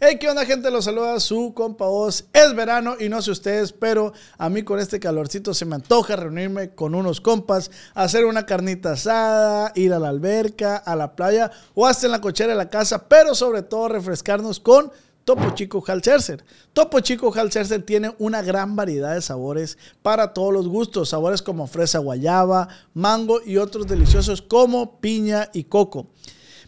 Hey, ¿qué onda, gente? Los saluda su compa Oz. Es verano y no sé ustedes, pero a mí con este calorcito se me antoja reunirme con unos compas, hacer una carnita asada, ir a la alberca, a la playa o hasta en la cochera de la casa, pero sobre todo refrescarnos con Topo Chico Halserser. Topo Chico Halserser tiene una gran variedad de sabores para todos los gustos. Sabores como fresa guayaba, mango y otros deliciosos como piña y coco.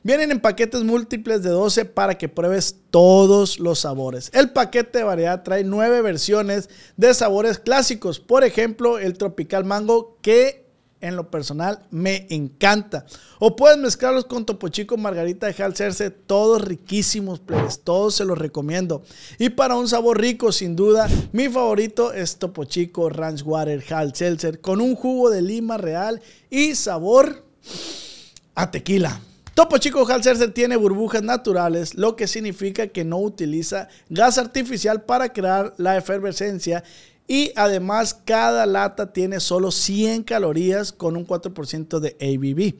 Vienen en paquetes múltiples de 12 para que pruebes todos los sabores. El paquete de variedad trae nueve versiones de sabores clásicos. Por ejemplo, el tropical mango que en lo personal me encanta. O puedes mezclarlos con Topo Chico, Margarita de Halserse, todos riquísimos, plebes, todos se los recomiendo. Y para un sabor rico, sin duda, mi favorito es Topo Chico Ranch Water Seltzer con un jugo de lima real y sabor a tequila. Topo Chico Halserser tiene burbujas naturales, lo que significa que no utiliza gas artificial para crear la efervescencia y además cada lata tiene solo 100 calorías con un 4% de ABV.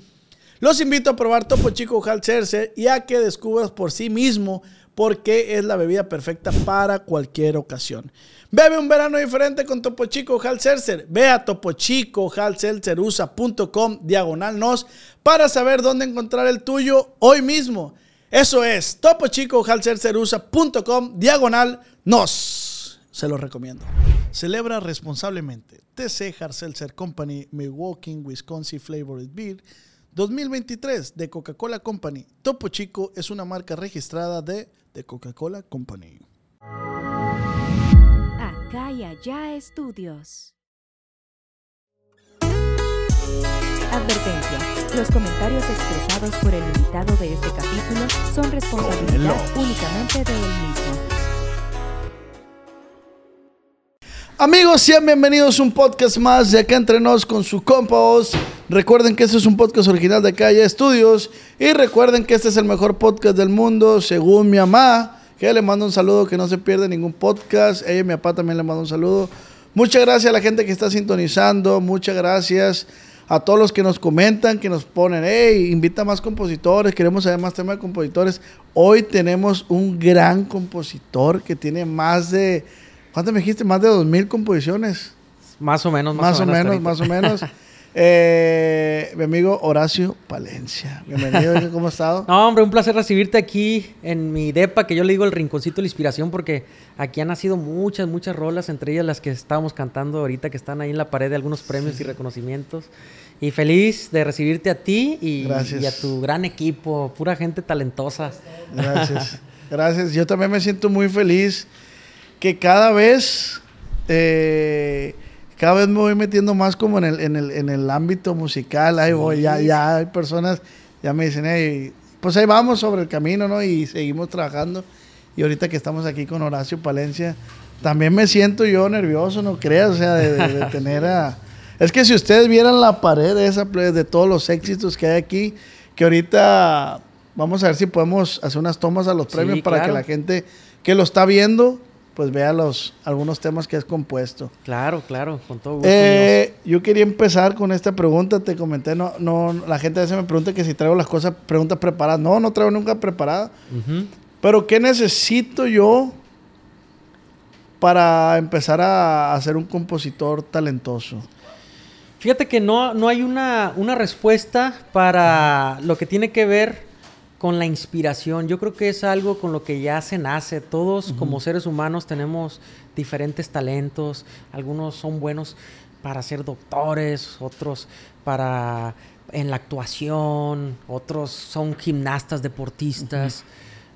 Los invito a probar Topo Chico Halserser y a que descubras por sí mismo por qué es la bebida perfecta para cualquier ocasión. Bebe un verano diferente con Topo Chico Halserser. Ve a topochicohalselserusa.com diagonal nos para saber dónde encontrar el tuyo hoy mismo. Eso es topochicohalselserusa.com diagonal nos. Se lo recomiendo. Celebra responsablemente. TC Hard Company Milwaukee, Wisconsin Flavored Beer 2023 de Coca-Cola Company. Topo Chico es una marca registrada de, de Coca-Cola Company. Y allá estudios. Advertencia. Los comentarios expresados por el invitado de este capítulo son responsabilidad únicamente de él mismo. Amigos, sean bienvenidos a un podcast más de acá entre nos con su compa Recuerden que este es un podcast original de Calle Estudios y recuerden que este es el mejor podcast del mundo según mi mamá que le mando un saludo, que no se pierde ningún podcast. Ella y mi papá también le mando un saludo. Muchas gracias a la gente que está sintonizando, muchas gracias a todos los que nos comentan, que nos ponen, hey, invita más compositores, queremos saber más temas de compositores. Hoy tenemos un gran compositor que tiene más de, ¿cuánto me dijiste? Más de dos mil composiciones. Más o menos, más, o menos, más o menos. Eh, mi amigo Horacio Palencia. Bienvenido, ¿cómo has estado? No, hombre, un placer recibirte aquí en mi depa, que yo le digo el rinconcito de la inspiración, porque aquí han nacido muchas, muchas rolas, entre ellas las que estábamos cantando ahorita, que están ahí en la pared de algunos premios y reconocimientos. Y feliz de recibirte a ti y, a tu gran equipo, pura gente talentosa. Gracias. Gracias. Yo también me siento muy feliz que cada vez eh, cada vez me voy metiendo más como en el, en el, en el ámbito musical. Ahí voy, ya, ya hay personas, ya me dicen, hey, pues ahí vamos sobre el camino, ¿no? Y seguimos trabajando. Y ahorita que estamos aquí con Horacio Palencia, también me siento yo nervioso, no creas, o sea, de, tener a... Es que si ustedes vieran la pared de esa de todos los éxitos que hay aquí, que ahorita vamos a ver si podemos hacer unas tomas a los premios para que la gente que lo está viendo pues vea los, algunos temas que has compuesto. Claro, claro, con todo gusto. Eh, yo quería empezar con esta pregunta, te comenté, no, no, la gente a veces me pregunta que si traigo las cosas, preguntas preparadas. No, no traigo nunca preparada. Pero ¿qué necesito yo para empezar a, ser un compositor talentoso? Fíjate que no, no hay una, una respuesta para lo que tiene que ver con la inspiración. Yo creo que es algo con lo que ya se nace. Todos como seres humanos tenemos diferentes talentos. Algunos son buenos para ser doctores, otros para en la actuación, otros son gimnastas, deportistas,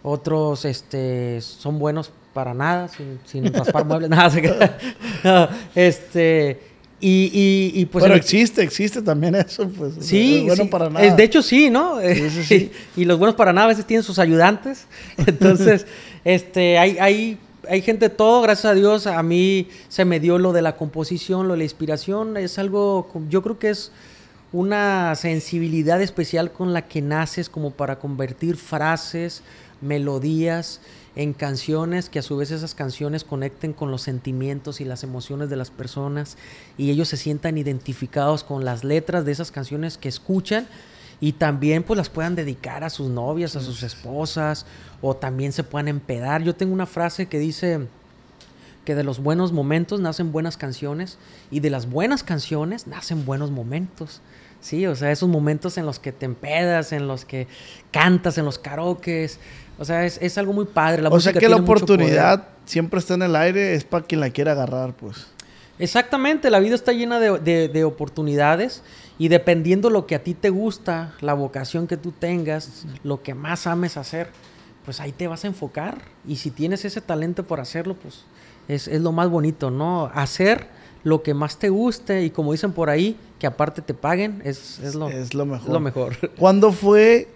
otros este, son buenos para nada, sin, sin raspar muebles, nada. este, y, pues Pero existe, existe también eso, pues. Sí. bueno para nada. De hecho, sí, ¿no? y los buenos para nada a veces tienen sus ayudantes. Entonces, este, hay, hay, hay gente de todo, gracias a Dios. A mí se me dio lo de la composición, lo de la inspiración. Es algo, yo creo que es una sensibilidad especial con la que naces como para convertir frases, melodías en canciones, que a su vez esas canciones conecten con los sentimientos y las emociones de las personas y ellos se sientan identificados con las letras de esas canciones que escuchan y también pues las puedan dedicar a sus novias, a sus esposas o también se puedan empedar. Yo tengo una frase que dice que de los buenos momentos nacen buenas canciones y de las buenas canciones nacen buenos momentos. Sí, o sea, esos momentos en los que te empedas, en los que cantas, en los karaokes. O sea, es, es algo muy padre. La o sea música que la oportunidad siempre está en el aire, es para quien la quiera agarrar, pues. Exactamente, la vida está llena de, de- de oportunidades y dependiendo lo que a ti te gusta, la vocación que tú tengas, lo que más ames hacer, pues ahí te vas a enfocar. Y si tienes ese talento por hacerlo, pues es, es lo más bonito, ¿no? Hacer lo que más te guste y como dicen por ahí, que aparte te paguen, es, es lo, Es lo mejor. lo mejor. ¿Cuándo fue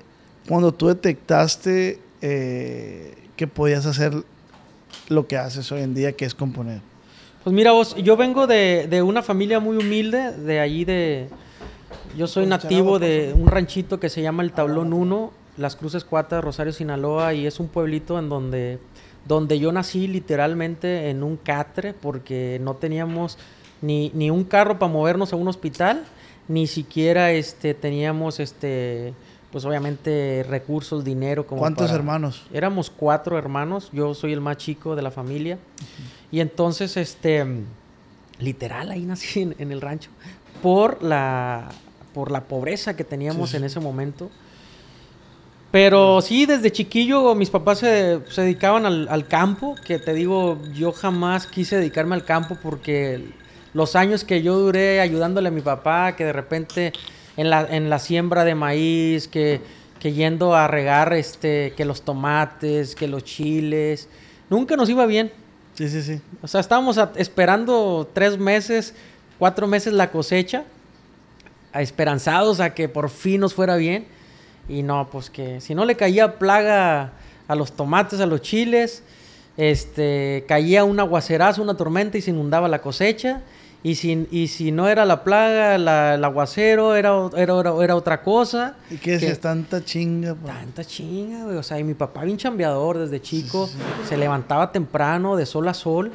cuando tú detectaste eh, que podías hacer lo que haces hoy en día, que es componer? Pues mira vos, yo vengo de, de una familia muy humilde, de allí de... Yo soy ¿Puedes echar nativo de un ranchito que se llama El Tablón 1, Las Cruces Cuatas, Rosario, Sinaloa, y es un pueblito en donde, donde yo nací literalmente en un catre, porque no teníamos ni, ni un carro para movernos a un hospital, ni siquiera este, teníamos, este, pues obviamente recursos, dinero. Como ¿Cuántos para- hermanos? Éramos cuatro hermanos, yo soy el más chico de la familia. Y entonces, este, literal, ahí nací en, en el rancho. Por la, por la pobreza que teníamos Sí, sí. en ese momento. Pero sí, desde chiquillo mis papás se, se dedicaban al, al campo, que te digo, yo jamás quise dedicarme al campo porque los años que yo duré ayudándole a mi papá, que de repente en la, en la siembra de maíz, que, que yendo a regar este, que los tomates, que los chiles, nunca nos iba bien. Sí, sí, sí. O sea, estábamos a- esperando tres meses, cuatro meses la cosecha, a- esperanzados a que por fin nos fuera bien. Y no, pues que si no le caía plaga a los tomates, a los chiles, este, caía un aguacerazo, una tormenta y se inundaba la cosecha. Y si, y si no era la plaga, la- el aguacero, era, era, era, era otra cosa. ¿Y qué decías? Tanta chinga. pues. Tanta chinga, güey. O sea, y mi papá bien chambeador desde chico. Se levantaba temprano, de sol a sol.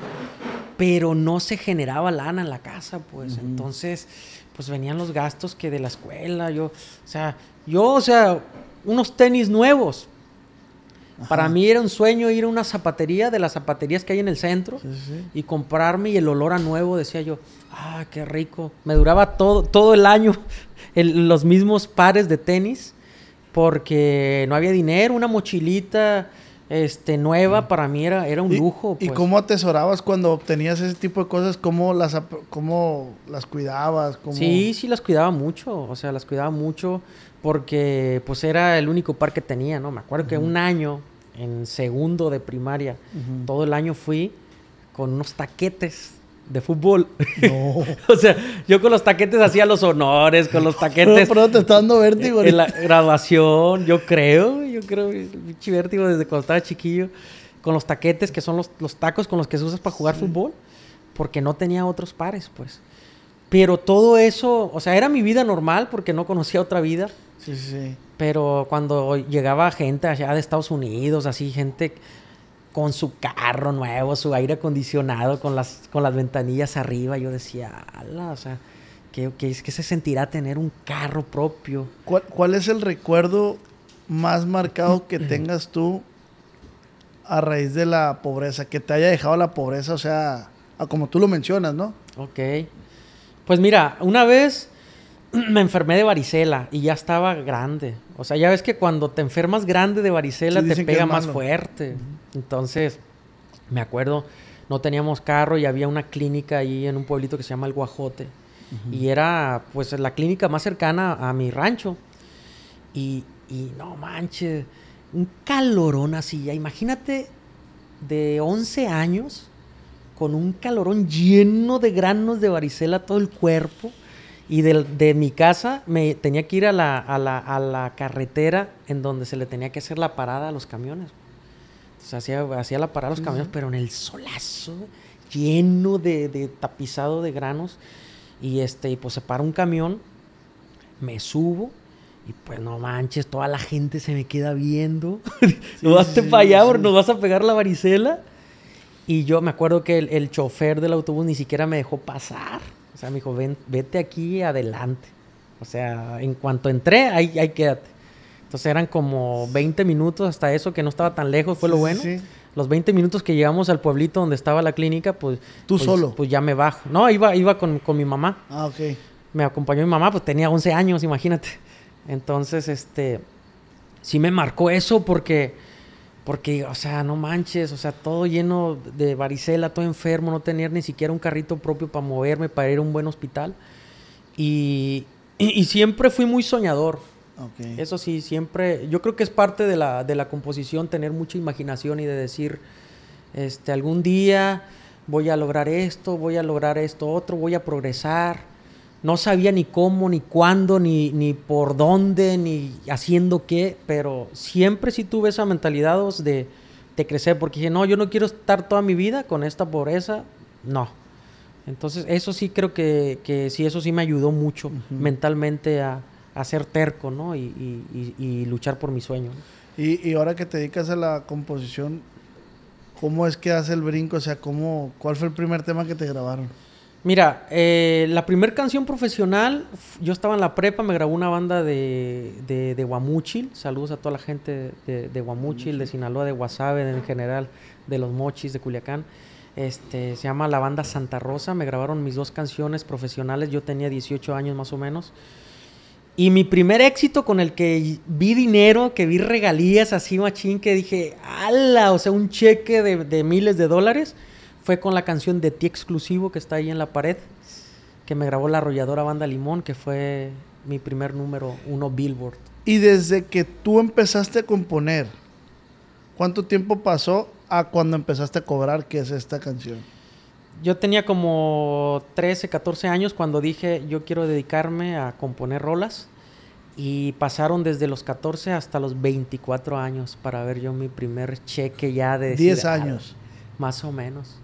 Pero no se generaba lana en la casa, pues. Entonces, pues venían los gastos que de la escuela. Yo, o sea, yo, o sea, unos tenis nuevos. Para mí era un sueño ir a una zapatería de las zapaterías que hay en el centro Sí, sí, sí. y comprarme y el olor a nuevo, decía yo, ah, qué rico. Me duraba todo, todo el año el- los mismos pares de tenis porque no había dinero, una mochilita este, nueva para mí era, era un ¿Y- lujo. ¿Y pues. cómo atesorabas cuando obtenías ese tipo de cosas? ¿Cómo las, cómo las cuidabas? ¿Cómo... Sí, sí las cuidaba mucho, o sea, las cuidaba mucho porque pues era el único par que tenía, ¿no? Me acuerdo que un año, en segundo de primaria, todo el año fui con unos taquetes de fútbol. No. o sea, yo con los taquetes hacía los honores, con los Pero, taquetes pero te está dando vértigo. en la graduación, yo creo, yo creo, el pinche vértigo desde cuando estaba chiquillo, con los taquetes que son los, los tacos con los que se usas para jugar fútbol, porque no tenía otros pares, pues. Pero todo eso, o sea, era mi vida normal porque no conocía otra vida. Sí, sí, sí. Pero cuando llegaba gente allá de Estados Unidos, así gente con su carro nuevo, su aire acondicionado, con las, con las ventanillas arriba, yo decía, ala, o sea, ¿qué, qué, es- qué se sentirá tener un carro propio? ¿Cuál, cuál es el recuerdo más marcado que tengas tú a raíz de la pobreza? Que te haya dejado la pobreza, o sea, a como tú lo mencionas, ¿no? Ok. Pues mira, una vez me enfermé de varicela y ya estaba grande. O sea, ya ves que cuando te enfermas grande de varicela Sí, te pega más fuerte. Entonces, me acuerdo, no teníamos carro y había una clínica ahí en un pueblito que se llama El Guajote. Y era pues la clínica más cercana a mi rancho. Y, y no manches, un calorón así. ya Imagínate de 11 años con un calorón lleno de granos de varicela todo el cuerpo. Y del- de, mi casa me tenía que ir a la, a, la, a la carretera en donde se le tenía que hacer la parada a los camiones. Entonces hacía, hacía la parada a los camiones, pero en el solazo, lleno de, de tapizado de granos. Y este, y pues se para un camión, me subo. Y pues no manches, toda la gente se me queda viendo. no vas sí, para allá, sí. nos vas a pegar la varicela. Y yo me acuerdo que el, el chofer del autobús ni siquiera me dejó pasar. O sea, me dijo, Ven, vete aquí adelante. O sea, en cuanto entré, ahí, ahí quédate. Entonces eran como 20 minutos hasta eso, que no estaba tan lejos, fue lo Sí, bueno. sí, sí. Los 20 minutos que llegamos al pueblito donde estaba la clínica, pues... ¿Tú pues- solo? Pues ya me bajo. No, iba, iba con, con mi mamá Ah, ok. me acompañó mi mamá, pues tenía 11 años, imagínate. Entonces, este, sí me marcó eso porque, porque, o sea, no manches, o sea, todo lleno de varicela, todo enfermo, no tener ni siquiera un carrito propio para moverme, para ir a un buen hospital. Y, y- y siempre fui muy soñador. Ok. Eso sí, siempre, yo creo que es parte de la, de la composición tener mucha imaginación y de decir, este, algún día voy a lograr esto, voy a lograr esto otro, voy a progresar. No sabía ni cómo, ni cuándo, ni, ni por dónde, ni haciendo qué, pero siempre sí tuve esa mentalidad de, de crecer, porque dije, no, yo no quiero estar toda mi vida con esta pobreza, no. Entonces, eso sí creo que, que sí, eso sí me ayudó mucho mentalmente a, a ser terco, ¿no? Y, y- y- y luchar por mi sueño. ¿no? Y, y ahora que te dedicas a la composición, ¿cómo es que hace el brinco? O sea, ¿cómo, ¿cuál fue el primer tema que te grabaron? Mira, eh, la primera canción profesional, yo estaba en la prepa, me grabó una banda de, de, de Guamúchil. Saludos a toda la gente de, de Guamúchil, de Sinaloa, de Guasave, en general, de los Mochis, de Culiacán. Este, se llama la banda Santa Rosa. Me grabaron mis dos canciones profesionales. Yo tenía 18 años más o menos. Y mi primer éxito con el que vi dinero, que vi regalías así machín, que dije, ¡ala! O sea, un cheque de, de miles de dólares, fue con la canción de Ti Exclusivo que está ahí en la pared, que me grabó la arrolladora Banda Limón, que fue mi primer número uno Billboard. Y desde que tú empezaste a componer, ¿cuánto tiempo pasó a cuando empezaste a cobrar qué es esta canción? Yo tenía como 13, 14 años cuando dije, yo quiero dedicarme a componer rolas. Y pasaron desde los 14 hasta los 24 años para ver yo mi primer cheque ya de... decir, 10 "Ah, años. Más o menos.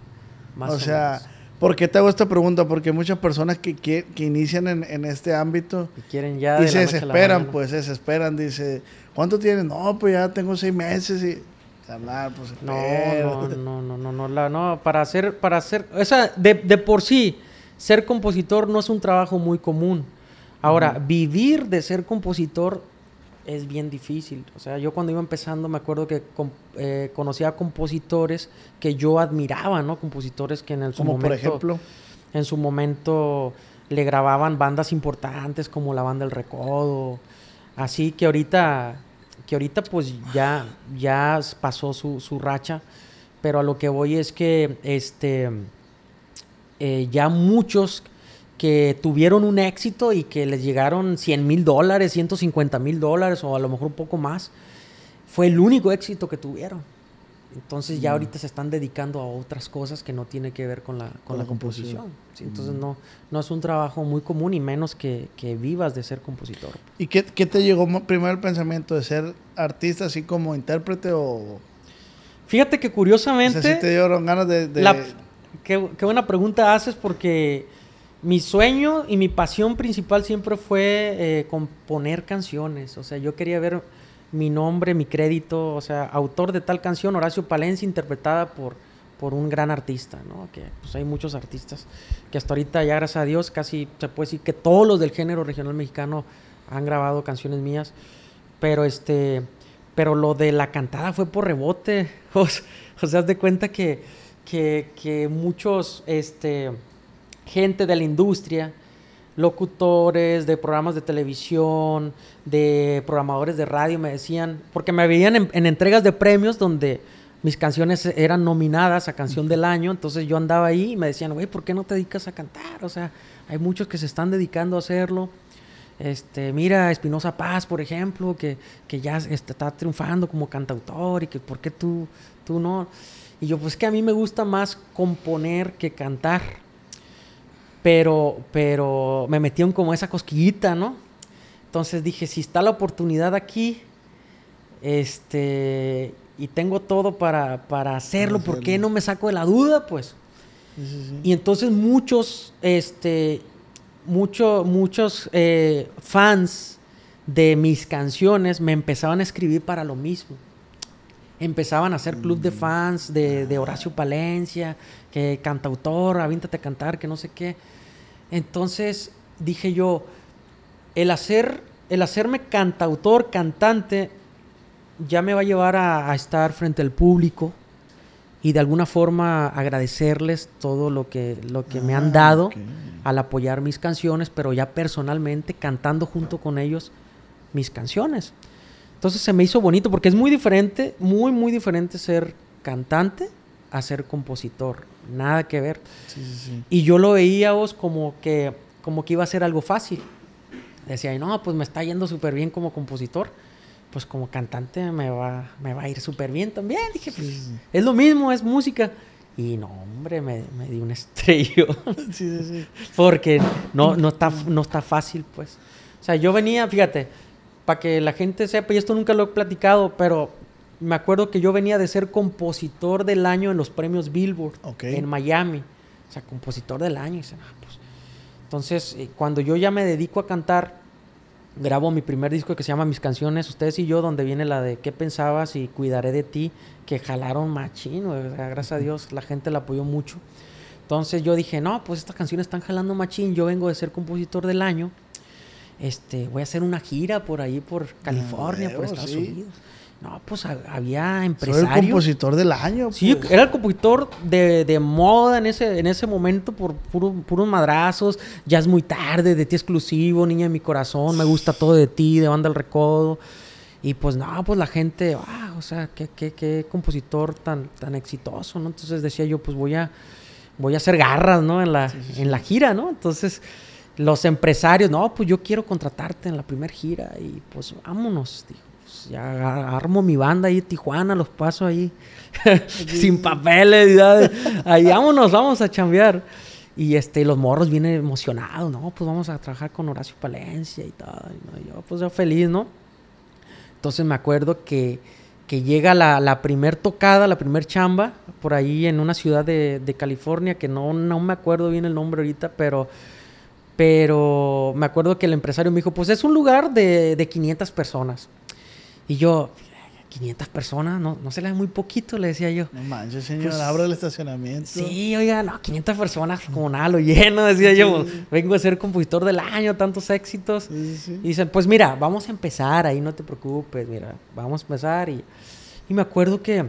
Más o sea, menos. ¿por qué te hago esta pregunta? Porque muchas personas que, que, que inician en, en este ámbito Y quieren ya... y de se la desesperan, pues se desesperan. Dice, ¿cuánto tienes? No, pues ya tengo seis meses y... Hablar, pues No, no, no, no, no, no, la- no, para hacer, para hacer, o sea, de, de por sí, ser compositor no es un trabajo muy común. Ahora, vivir de ser compositor es bien difícil. O sea, yo cuando iba empezando me acuerdo que eh, conocía a compositores que yo admiraba, ¿no? Compositores que en el, su Como por momento, ejemplo, en su momento le grababan bandas importantes como la banda El Recodo. Así que ahorita, que ahorita pues ya, ya pasó su, su racha. Pero a lo que voy es que este eh, ya muchos que tuvieron un éxito y que les llegaron 100 mil dólares, 150 mil dólares o a lo mejor un poco más, fue el único éxito que tuvieron. Entonces ya ahorita se están dedicando a otras cosas que no tiene que ver con la, con Con la la composición. composición. Sí, entonces no, no es un trabajo muy común y menos que, que vivas de ser compositor. ¿y qué, qué te llegó primero el pensamiento de ser artista así como intérprete o... Fíjate que O curiosamente... sea, si te dieron ganas de... de- La- qué, qué buena pregunta haces porque mi sueño y mi pasión principal siempre fue eh, componer canciones. O sea, yo quería ver mi nombre, mi crédito, o sea, autor de tal canción, Horacio Palencia, interpretada por, por un gran artista, ¿no? Que pues hay muchos artistas que hasta ahorita, ya gracias a Dios, casi se puede decir que todos los del género regional mexicano han grabado canciones mías. Pero este, pero lo de la cantada fue por rebote. O, sea, haz de cuenta que, que, que muchos, este, gente de la industria, locutores de programas de televisión, de programadores de radio me decían, porque me veían en, en entregas de premios donde mis canciones eran nominadas a canción del año, entonces yo andaba ahí y me decían, güey, ¿por qué no te dedicas a cantar? O sea, hay muchos que se están dedicando a hacerlo. Este, mira, Espinosa Paz, por ejemplo, que, que ya este, está triunfando como cantautor y que por qué tú, tú no. Y yo, pues que a mí me gusta más componer que cantar. Pero, pero me metieron como esa cosquillita, ¿no? Entonces dije, si está la oportunidad aquí, este, y tengo todo para, para hacerlo, Para ¿por qué no me saco de la duda? Pues. Sí, sí, sí. Y entonces muchos, este, mucho- muchos eh, fans de mis canciones me empezaban a escribir para lo mismo. Empezaban a hacer club Mm. de fans de, de Horacio Palencia, que cantautor, avíntate a cantar, que no sé qué. Entonces dije yo, el hacer, el hacerme cantautor, cantante, ya me va a llevar a, a estar frente al público y de alguna forma agradecerles todo lo que, lo que me han Ah, dado al apoyar mis canciones, pero ya personalmente cantando junto con ellos mis canciones. Entonces se me hizo bonito porque es muy diferente, muy, muy diferente ser cantante a ser compositor. Nada que ver. Sí, sí, sí. Y yo lo veía vos como que, como que iba a ser algo fácil. Decía, no, pues me está yendo súper bien como compositor. Pues como cantante me va, me va a ir súper bien también. Dije, pues, es lo mismo, es música. Y no, hombre, me, me di un estrello. Porque no, no, está, no está fácil, pues. O sea, yo venía, fíjate, para que la gente sepa, y esto nunca lo he platicado, pero me acuerdo que yo venía de ser compositor del año en los premios Billboard en Miami. O sea, compositor del año. Y "Ah, pues". Entonces, eh, cuando yo ya me dedico a cantar, grabo mi primer disco que se llama Mis Canciones, Ustedes y yo, donde viene la de ¿Qué pensabas? y Cuidaré de ti, que jalaron machín, güey. O sea, gracias a Dios la gente la apoyó mucho. Entonces yo dije, no, pues estas canciones están jalando machín, yo vengo de ser compositor del año, este, voy a hacer una gira por ahí, por California, por Estados sí. Unidos. No, pues ha- había Soy el empresarios. compositor del año. Sí, pues. era el compositor de, de moda en ese, en ese momento por puro- puros madrazos. Ya es muy tarde, de ti exclusivo, niña de mi corazón, me gusta todo de ti, de banda el recodo. Y pues no, pues la gente, ah, o sea, qué, qué, qué compositor tan, tan exitoso, ¿no? Entonces decía yo, pues voy a, voy a hacer garras, ¿no? En la, en la gira, ¿no? Entonces los empresarios, no, pues yo quiero contratarte en la primera gira y pues vámonos, digo. pues, ya armo mi banda ahí en Tijuana, los paso ahí sin papeles, ahí vámonos, vamos a chambear. Y este, los morros vienen emocionados, no, pues vamos a trabajar con Horacio Palencia y todo. y yo pues yo feliz, ¿no? Entonces me acuerdo que, que llega la, la primer tocada, la primer chamba, por ahí en una ciudad de, de California, que no, no me acuerdo bien el nombre ahorita, pero, pero me acuerdo que el empresario me dijo, pues es un lugar de, de 500 personas. Y yo, 500 personas, no, no se le da muy poquito, le decía yo. No manches, señor, Pues, abra el estacionamiento. Sí, oiga, no, 500 personas, como nada, lo lleno, decía yo. Sí. Vengo a ser compositor del año, tantos éxitos. Sí, sí, sí. Y dicen, pues mira, vamos a empezar, ahí no te preocupes, mira, vamos a empezar. Y, y me acuerdo que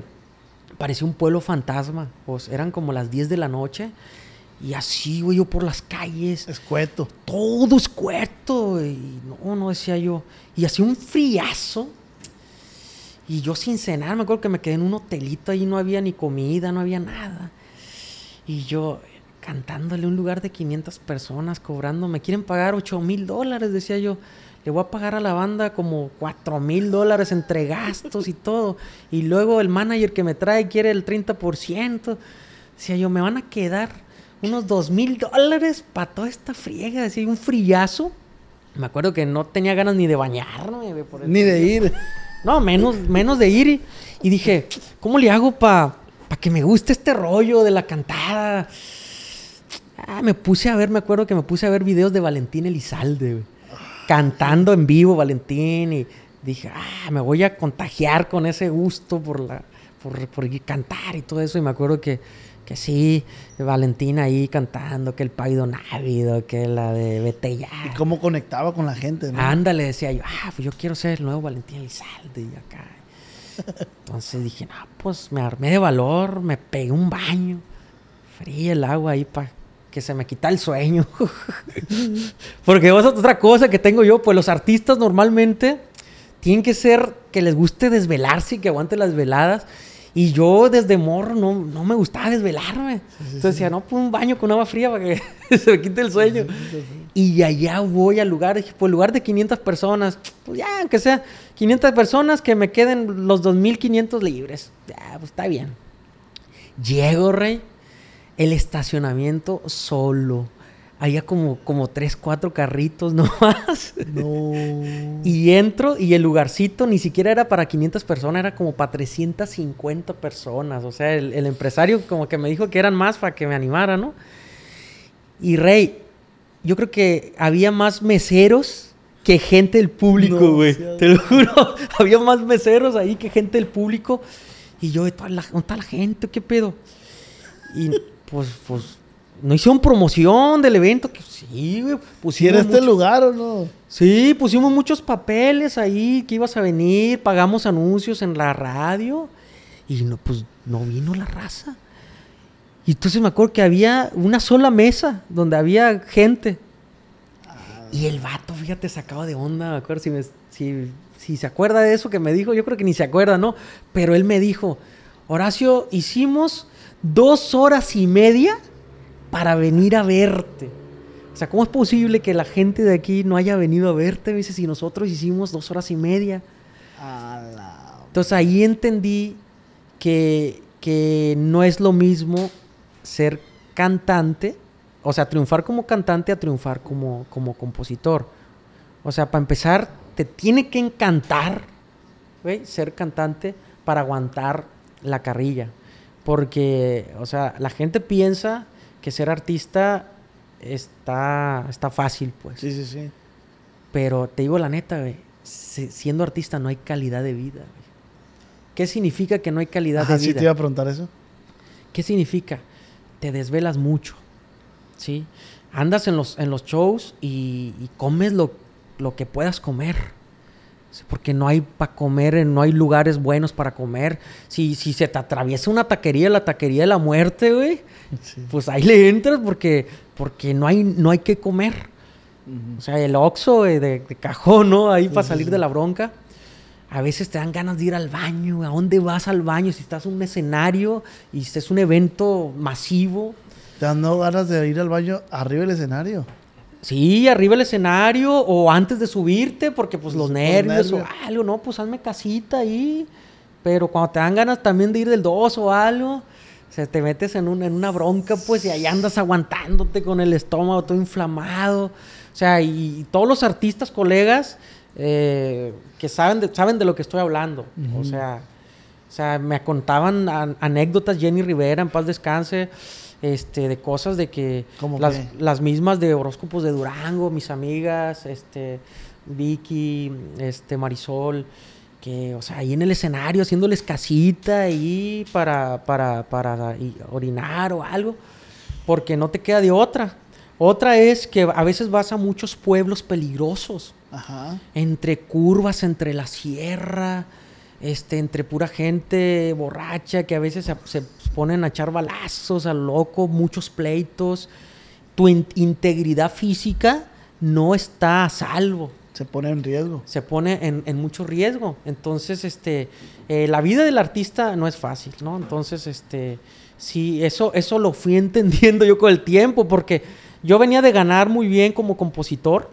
parecía un pueblo fantasma, pues eran como las 10 de la noche. Y así, güey, yo por las calles, Escueto. todo escueto. Y no, no decía yo. Y hacía un friazo. Y yo sin cenar, me acuerdo que me quedé en un hotelito ahí, no había ni comida, no había nada. Y yo cantándole a un lugar de 500 personas, cobrando, me quieren pagar 8 mil dólares, decía yo. Le voy a pagar a la banda como 4 mil dólares entre gastos y todo. Y luego el manager que me trae quiere el 30%. Decía yo, me van a quedar unos 2 mil dólares para toda esta friega. Decía, un frillazo. Me acuerdo que no tenía ganas ni de bañarme. güey, por el Ni de ir. No, menos, menos de ir. Y, y dije, ¿cómo le hago para que me guste este rollo de la cantada? Ah, me puse a ver, me acuerdo que me puse a ver videos de Valentín Elizalde, güey. Cantando en vivo Valentín. Y dije, ah, me voy a contagiar con ese gusto por, la, por, por cantar y todo eso. Y me acuerdo que, que sí, Valentín ahí cantando, que el Paido Návido, que la de Vete ya. Y cómo conectaba con la gente, ¿no? Ándale, decía yo, ah, pues yo quiero ser el nuevo Valentín Elizalde y acá. Entonces dije, no, pues me armé de valor, me pegué un baño, fría el agua ahí para que se me quita el sueño. Porque es otra cosa que tengo yo, pues los artistas normalmente tienen que ser que les guste desvelarse y que aguante las veladas. Y yo desde morro no, no me gustaba desvelarme. Entonces decía, no, pues un baño con agua fría para que se me quite el sueño. Y allá voy al lugar, dije, pues lugar de 500 personas, pues ya, aunque sea 500 personas, que me queden los 2.500 libres. Ya, pues está bien. Llego, rey, el estacionamiento solo. Había como, como tres, cuatro carritos nomás. No. Y entro y el lugarcito ni siquiera era para 500 personas, era como para 350 personas. O sea, el, el empresario como que me dijo que eran más para que me animara, ¿no? Y Rey, yo creo que había más meseros que gente del público, güey. Te lo juro. había más meseros ahí que gente del público. Y yo, ¿dónde está la, dónde está la gente? ¿Qué pedo? Y pues, pues no hicieron promoción del evento. Que sí, güey. ¿Si Pusimos era este lugar o no? Sí, pusimos muchos papeles ahí que ibas a venir, pagamos anuncios en la radio y no, pues no vino la raza. Y entonces me acuerdo que había una sola mesa donde había gente. Y el vato, fíjate, sacado de onda, me acuerdo si, me- si, si se acuerda de eso que me dijo, yo creo que ni se acuerda, ¿no? Pero él me dijo, Horacio, hicimos dos horas y media para venir a verte. O sea, ¿cómo es posible que la gente de aquí no haya venido a verte? Me dice, si nosotros hicimos dos horas y media. Entonces ahí entendí que, que no es lo mismo ser cantante, o sea, triunfar como cantante a triunfar como, como compositor. O sea, para empezar, te tiene que encantar güey, ser cantante para aguantar la carrilla. Porque, o sea, la gente piensa que ser artista está, está fácil, pues. Sí, sí, sí. Pero te digo la neta, güey, si- siendo artista no hay calidad de vida. güey. ¿Qué significa que no hay calidad Ajá, de sí vida? te iba a preguntar eso. ¿Qué significa? Te desvelas mucho, ¿sí? Andas en los, en los shows y, y comes lo, lo que puedas comer. Porque no hay para comer, eh, no hay lugares buenos para comer. Si, si se te atraviesa una taquería, la taquería de la muerte, güey, Sí. pues ahí le entras porque, porque no, hay, no hay que comer. O sea, el Oxxo eh, de, de cajón, ¿no? Ahí para salir de la bronca. A veces te dan ganas de ir al baño. ¿A dónde vas al baño? Si estás en un escenario y es un evento masivo. ¿Te dado ganas de ir al baño arriba del escenario? Sí, arriba el escenario o antes de subirte porque pues los nervios, nervios. o algo, no, pues hazme casita ahí. Pero cuando te dan ganas también de ir del 2 o algo, o sea, te metes en, un- en una bronca pues y ahí andas aguantándote con el estómago todo inflamado. O sea, y, todos los artistas, colegas, eh, que saben de, saben de lo que estoy hablando. O sea, o sea, me contaban an- anécdotas Jenny Rivera, en paz descanse, este, de cosas de que ¿Cómo las, las mismas de horóscopos de Durango, mis amigas, este, Vicky, este, Marisol, que, o sea, ahí en el escenario haciéndoles casita ahí para, para, para y- orinar o algo, porque no te queda de otra. Otra es que a veces vas a muchos pueblos peligrosos Ajá. entre curvas, entre la sierra, este, entre pura gente borracha que a veces se, se ponen a echar balazos a lo loco, muchos pleitos. Tu in- integridad física no está a salvo, Se pone en riesgo. se pone en, en mucho riesgo. Entonces, este, eh, la vida del artista no es fácil, ¿no? Entonces, este, sí, eso, eso lo fui entendiendo yo con el tiempo, porque yo venía de ganar muy bien como compositor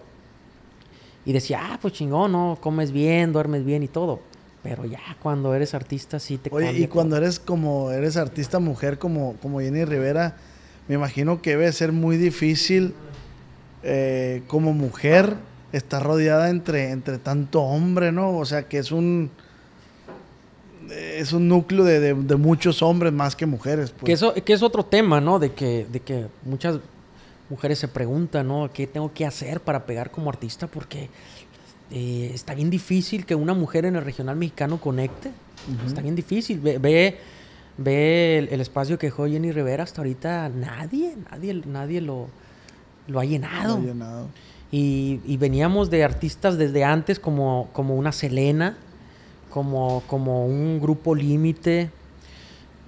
y decía, ah, pues chingón, ¿no? Comes bien, duermes bien y todo. Pero ya cuando eres artista sí te Oye, cambia y cuando eres como eres artista mujer como, como Jenny Rivera, me imagino que debe ser muy difícil eh, como mujer estar rodeada entre, entre tanto hombre, ¿no? O sea, que es un es un núcleo de, de- de muchos hombres más que mujeres. Pues. Que, eso, que es otro tema, ¿no? De que, de que muchas mujeres se preguntan, ¿no? ¿Qué tengo que hacer para pegar como artista? Porque eh, está bien difícil que una mujer en el regional mexicano conecte. Está bien difícil. Ve, ve, ve el, el espacio que dejó Jenny Rivera hasta ahorita. Nadie, nadie, nadie lo, lo ha llenado. No, llenado. Y, y veníamos de artistas desde antes como, como una Selena, como, como un grupo límite,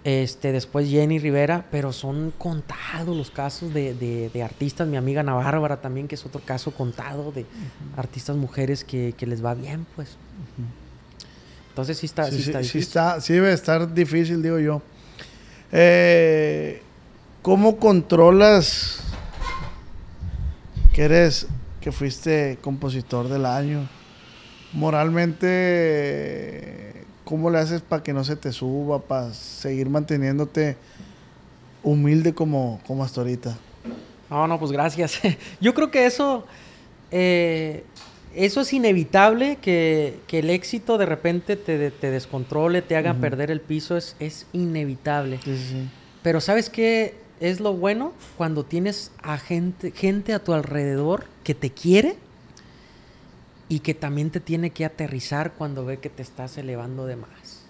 este, después Jenny Rivera, pero son contados los casos de, de- de artistas, mi amiga Ana Bárbara también, que es otro caso contado de artistas mujeres que, que les va bien, pues. Entonces sí está, Sí, sí sí, está sí difícil. está, sí debe estar difícil, digo yo. Eh, ¿Cómo controlas que eres, que fuiste compositor del año? Moralmente, ¿cómo le haces para que no se te suba, para seguir manteniéndote humilde como, como hasta ahorita? No, no, pues gracias. Yo creo que eso, eh, eso es inevitable, que, que el éxito de repente te, te descontrole, te haga perder el piso, es, es inevitable. Sí, sí, sí. Pero ¿sabes qué es lo bueno? Cuando tienes a gente, gente a tu alrededor que te quiere y que también te tiene que aterrizar cuando ve que te estás elevando de más.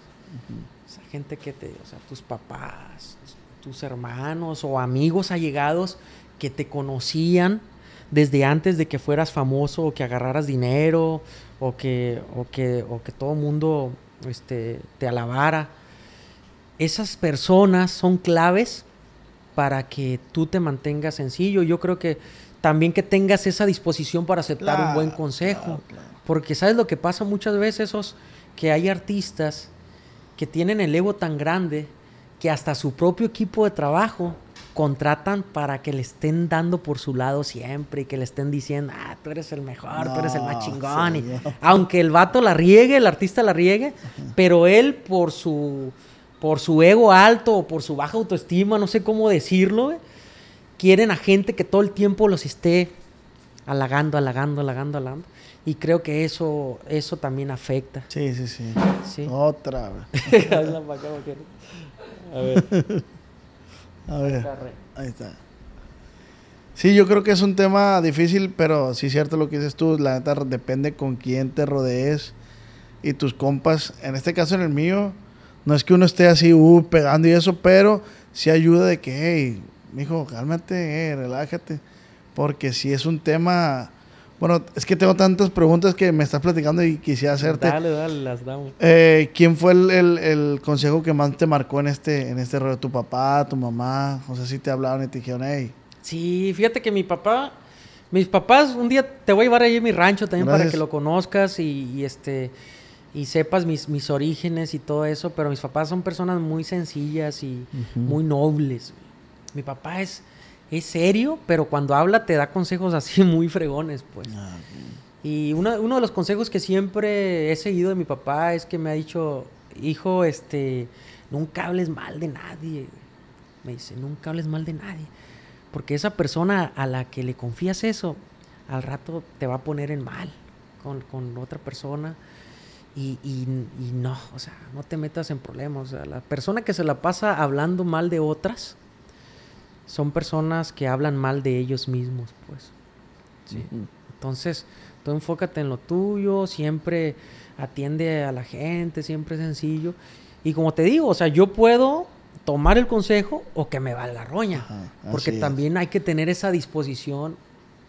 O sea, gente que te, o sea, tus papás, tus hermanos o amigos allegados que te conocían desde antes de que fueras famoso o que agarraras dinero o que, o que, o que todo el mundo este, te alabara. Esas personas son claves para que tú te mantengas sencillo. Yo creo que también que tengas esa disposición para aceptar un buen consejo. Porque sabes lo que pasa muchas veces, esos, que hay artistas que tienen el ego tan grande que hasta su propio equipo de trabajo contratan para que le estén dando por su lado siempre y que le estén diciendo, ah, tú eres el mejor, tú eres el más chingón. aunque el vato la riegue, el artista la riegue, pero él por su, por su ego alto o por su baja autoestima, no sé cómo decirlo, quieren a gente que todo el tiempo los esté halagando, halagando, halagando, halagando. Y creo que eso, eso también afecta. Sí, sí, sí. Otra. a ver. a ver. Ahí está. Sí, yo creo que es un tema difícil, pero sí es cierto lo que dices tú. La neta depende con quién te rodees y tus compas. En este caso, en el mío, no es que uno esté así, uh, pegando y eso, pero sí ayuda de que, hey, mijo, cálmate, eh, relájate. Porque si es un tema bueno, es que tengo tantas preguntas que me estás platicando y quisiera hacerte. Dale, dale, las damos. Eh, ¿Quién fue el, consejo que más te marcó en este, en este rollo? ¿Tu papá, tu mamá? O sea, si te hablaron y te dijeron, hey. Sí, fíjate que mi papá, mis papás, un día te voy a llevar ahí a mi rancho también para que lo conozcas y, este y sepas mis, mis orígenes y todo eso, pero mis papás son personas muy sencillas y muy nobles. Mi papá es es serio, pero cuando habla te da consejos así muy fregones, pues. Ah, y uno, de los consejos que siempre he seguido de mi papá es que me ha dicho, hijo, este, nunca hables mal de nadie. Me dice, nunca hables mal de nadie. Porque esa persona a la que le confías eso, al rato te va a poner en mal con, otra persona. Y, y, no, o sea, no te metas en problemas. O sea, la persona que se la pasa hablando mal de otras, son personas que hablan mal de ellos mismos, pues. Sí. Entonces, tú enfócate en lo tuyo, siempre atiende a la gente, siempre es sencillo. Y como te digo, o sea, yo puedo tomar el consejo o que me valga roña. porque también hay que tener esa disposición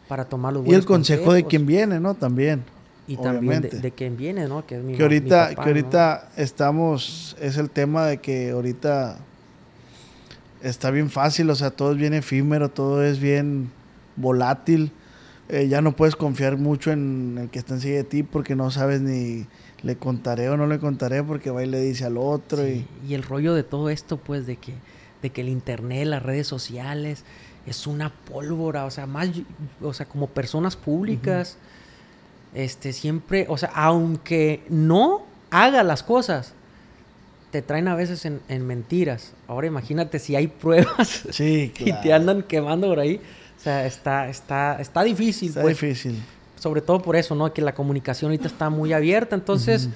para tomar los buenos Y el consejo de quien viene, ¿no? También. Y también de, quien viene, ¿no? Que es mi Que ahorita, que ahorita estamos, es el tema de que ahorita está bien fácil, o sea, todo es bien efímero, todo es bien volátil. Eh, ya no puedes confiar mucho en el que está encima de ti porque no sabes ni le contaré o no le contaré porque va y le dice al otro. y... el rollo de todo esto, pues, de que, de que el internet, las redes sociales, es una pólvora, o sea, más, o sea, como personas públicas, este, siempre, o sea, aunque no haga las cosas, te traen a veces en, mentiras. Ahora imagínate si hay pruebas y te andan quemando por ahí. O sea, está, está, está difícil. Está pues. difícil. Sobre todo por eso, ¿no? Que la comunicación ahorita está muy abierta. Entonces,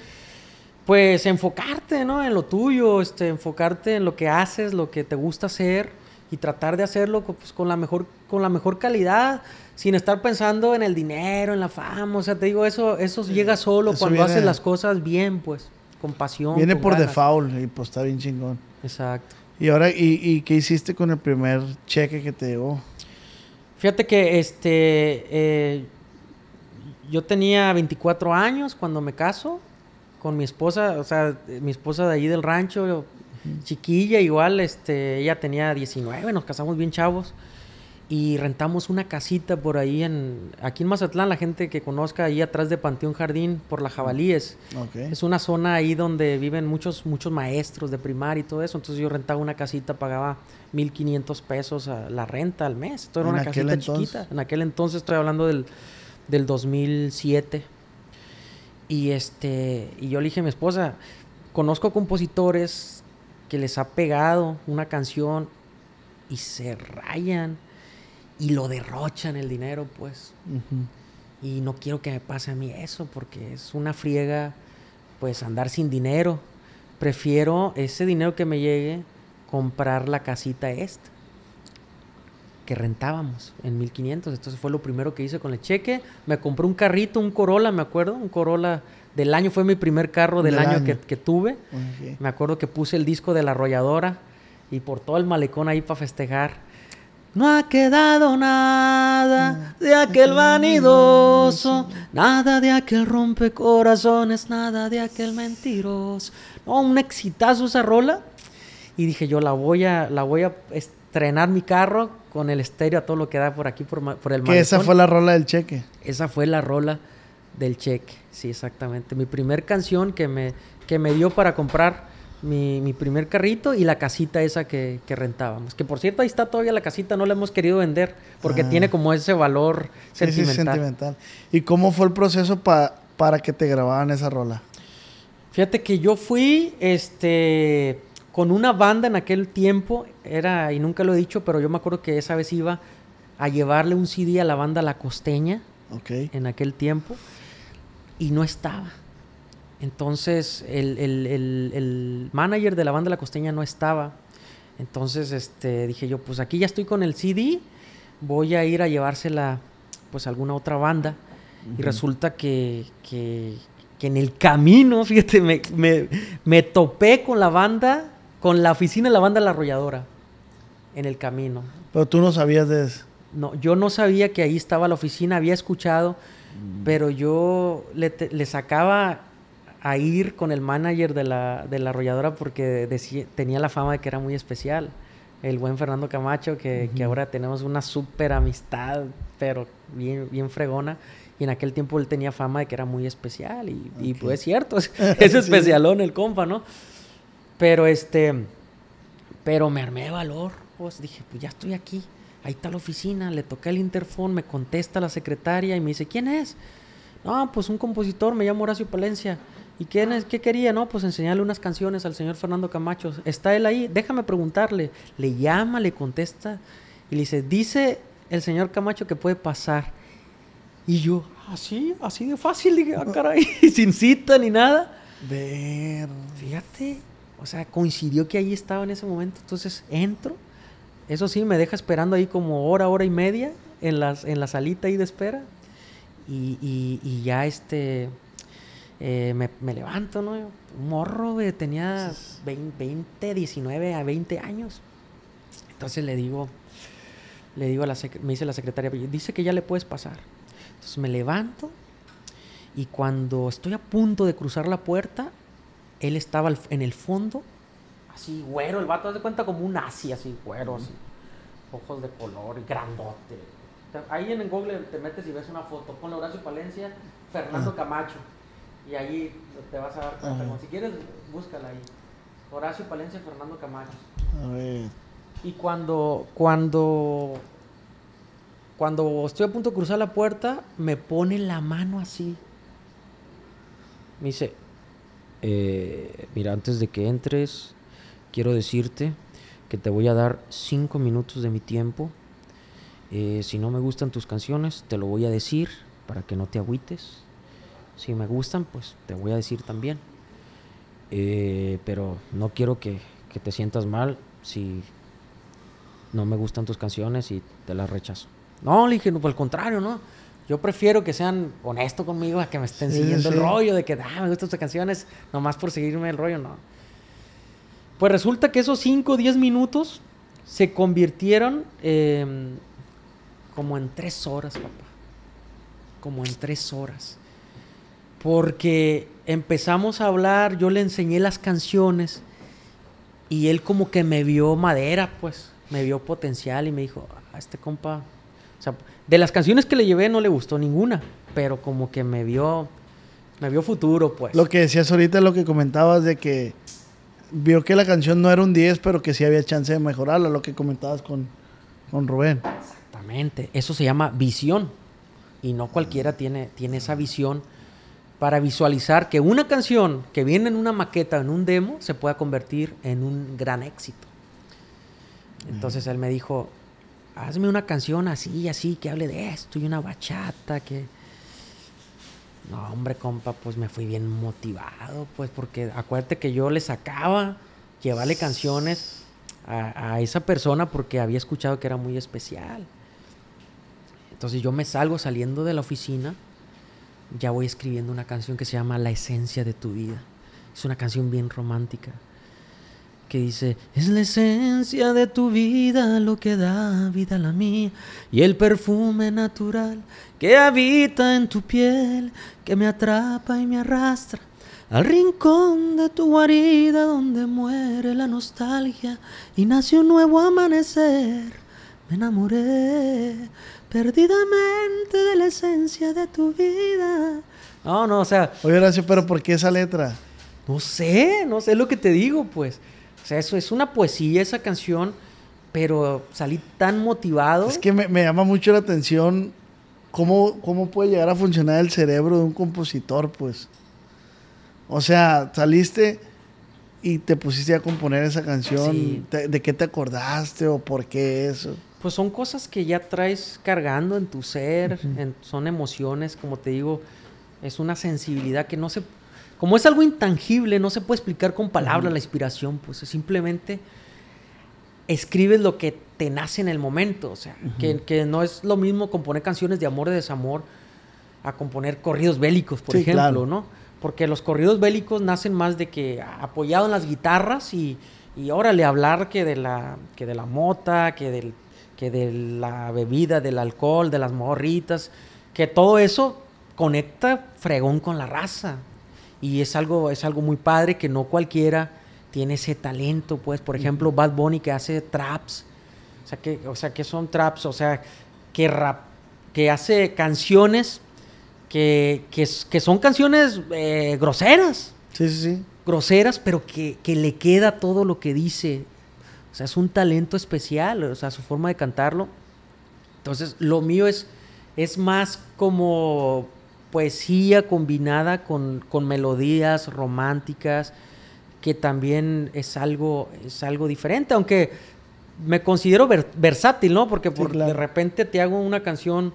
pues enfocarte, ¿no? En lo tuyo, este, enfocarte en lo que haces, lo que te gusta hacer y tratar de hacerlo pues, con, la mejor, con la mejor calidad, sin estar pensando en el dinero, en la fama. O sea, te digo, eso, eso llega solo cuando haces las cosas bien, pues con pasión. Viene por default y pues está bien chingón. Exacto. ¿Y ahora, y, qué hiciste con el primer cheque que te llegó? Fíjate que este, eh, yo tenía 24 años cuando me caso con mi esposa, o sea, mi esposa de allí del rancho, chiquilla igual, este, ella tenía 19, nos casamos bien chavos y rentamos una casita por ahí en aquí en Mazatlán la gente que conozca ahí atrás de Panteón Jardín por la Jabalíes. Es una zona ahí donde viven muchos muchos maestros de primaria y todo eso. Entonces yo rentaba una casita pagaba 1500 pesos a la renta al mes. Esto era una casita chiquita. En aquel entonces estoy hablando del, del 2007 y este y yo le dije a mi esposa conozco compositores que les ha pegado una canción y se rayan y lo derrochan el dinero, pues. Y no quiero que me pase a mí eso, porque es una friega, pues, andar sin dinero. Prefiero ese dinero que me llegue, comprar la casita esta, que rentábamos en 1500. Entonces fue lo primero que hice con el cheque. Me compré un carrito, un Corolla, me acuerdo, un Corolla del año, fue mi primer carro del, año, Que, tuve. Me acuerdo que puse el disco de la arrolladora y por todo el malecón ahí para festejar. No ha quedado nada de aquel vanidoso, nada de aquel rompecorazones, nada de aquel mentiroso. No, un exitazo esa rola. Y dije yo, la voy a, la voy a estrenar mi carro con el estéreo a todo lo que da por aquí, por, por el malecón. Esa fue la rola del cheque. Esa fue la rola del cheque, sí, exactamente. Mi primer canción que me, que me dio para comprar mi, mi primer carrito y la casita esa que, que, rentábamos. Que por cierto, ahí está todavía la casita, no la hemos querido vender porque Ah. tiene como ese valor Sí, sí, sentimental. sentimental. ¿Y cómo fue el proceso pa- para que te grababan esa rola? Fíjate que yo fui este con una banda en aquel tiempo, era, y nunca lo he dicho, pero yo me acuerdo que esa vez iba a llevarle un CD a la banda La Costeña Ok. en aquel tiempo y no estaba. Entonces el, el- el- el manager de la banda La Costeña no estaba. Entonces este, dije yo, pues aquí ya estoy con el CD, voy a ir a llevársela pues a alguna otra banda. Y resulta que, que- que en el camino, fíjate, me, me- me topé con la banda, con la oficina de la banda La Arrolladora, en el camino. Pero tú no sabías de eso. No, yo no sabía que ahí estaba la oficina, había escuchado, pero yo le, te- le sacaba a ir con el manager de la, de la arrolladora porque decía- tenía la fama de que era muy especial. El buen Fernando Camacho, que, que ahora tenemos una súper amistad, pero bien, bien fregona. Y en aquel tiempo él tenía fama de que era muy especial. Y, y Ok. pues es cierto, es, es especialón el compa, ¿no? Pero este, pero me armé de valor. Pues dije, pues ya estoy aquí. Ahí está la oficina. Le toqué el interfón, me contesta la secretaria y me dice, ¿quién es? No, pues un compositor, me llamo Horacio Palencia. ¿Y es? ¿Qué quería? No, pues enseñarle unas canciones al señor Fernando Camacho. ¿Está él ahí? Déjame preguntarle. Le llama, le contesta y le dice, dice el señor Camacho que puede pasar. Y yo, así, así de fácil, dije, ah, caray, sin cita ni nada. Ver. Fíjate, o sea, coincidió que ahí estaba en ese momento. Entonces entro. Eso sí, me deja esperando ahí como hora, hora y media en, las, en la salita ahí de espera. Y, y- y ya este. Eh, me, me levanto, ¿no? Un morro, güey, tenía 20, 20, 19 a 20 años. Entonces le digo, le digo a la me dice la secretaria, dice que ya le puedes pasar. Entonces me levanto y cuando estoy a punto de cruzar la puerta, él estaba en el fondo, así güero, el vato, de cuenta como un nazi, así güero, así, ojos de color, grandote. Te- Ahí en el Google te metes y ves una foto, ponle Horacio Palencia, Fernando Camacho, y ahí te vas a dar cuenta. Ajá. Si quieres, búscala ahí. Horacio Palencia, Fernando Camacho. A ver. Y cuando, cuando, cuando estoy a punto de cruzar la puerta, me pone la mano así. Me dice, "Eh, mira, antes de que entres, quiero decirte que te voy a dar cinco minutos de mi tiempo. Eh, si no me gustan tus canciones, te lo voy a decir para que no te agüites. Si me gustan, pues te voy a decir también. Eh, pero no quiero que, que te sientas mal si no me gustan tus canciones y te las rechazo. No, le dije, no, por el contrario, ¿no? Yo prefiero que sean honestos conmigo a que me estén Sí, siguiendo sí. el rollo de que, ah, me gustan tus canciones, nomás por seguirme el rollo, no. Pues resulta que esos 5 o 10 minutos se convirtieron em, como en 3 horas, papá. Como en 3 horas. Porque empezamos a hablar, yo le enseñé las canciones y él como que me vio madera, pues, me vio potencial y me dijo, a este compa, o sea, de las canciones que le llevé no le gustó ninguna, pero como que me vio, me vio futuro, pues. Lo que decías ahorita, lo que comentabas de que vio que la canción no era un 10, pero que sí había chance de mejorarla, lo que comentabas con, con Rubén. Exactamente, eso se llama visión y no cualquiera tiene, tiene esa visión para visualizar que una canción que viene en una maqueta, en un demo, se pueda convertir en un gran éxito. Entonces él me dijo, hazme una canción así, así, que hable de esto y una bachata, que... No, hombre, compa, pues me fui bien motivado, pues porque acuérdate que yo le sacaba llevarle canciones a, a esa persona porque había escuchado que era muy especial. Entonces yo me salgo saliendo de la oficina, ya voy escribiendo una canción que se llama La esencia de tu vida. Es una canción bien romántica. que dice, es la esencia de tu vida lo que da vida a la mía y el perfume natural que habita en tu piel, que me atrapa y me arrastra al rincón de tu guarida donde muere la nostalgia y nace un nuevo amanecer. Me enamoré perdidamente de la esencia de tu vida. No, no, o sea. Oye, Horacio, pero ¿por qué esa letra? No sé, no sé lo que te digo, pues. O sea, eso es una poesía, esa canción, pero salí tan motivado. Es que me, me llama mucho la atención cómo, cómo puede llegar a funcionar el cerebro de un compositor, pues. O sea, saliste y te pusiste a componer esa canción. Sí. ¿De qué te acordaste o por qué eso? Pues son cosas que ya traes cargando en tu ser, en- son emociones, como te digo, es una sensibilidad que no se... Como es algo intangible, no se puede explicar con palabras la inspiración, pues es simplemente escribes lo que te nace en el momento, o sea, que, que no es lo mismo componer canciones de amor, de desamor, a componer corridos bélicos, por Sí, ejemplo, claro. ¿no? Porque los corridos bélicos nacen más de que apoyado en las guitarras y, y órale, hablar que de la, que de la mota, que, del, que de la bebida, del alcohol, de las morritas, que todo eso conecta fregón con la raza. Y es algo, es algo muy padre que no cualquiera tiene ese talento, pues, por ejemplo, Bad Bunny que hace traps, o sea, que, o sea, que son traps, o sea, que rap, que hace canciones que, que, que son canciones eh, groseras, Sí, sí, sí. groseras, pero que, que le queda todo lo que dice. O sea, es un talento especial, o sea, su forma de cantarlo. Entonces, lo mío es, es más como poesía combinada con, con melodías románticas, que también es algo, es algo diferente, aunque me considero ver- versátil, ¿no? Porque por- claro. de repente te hago una canción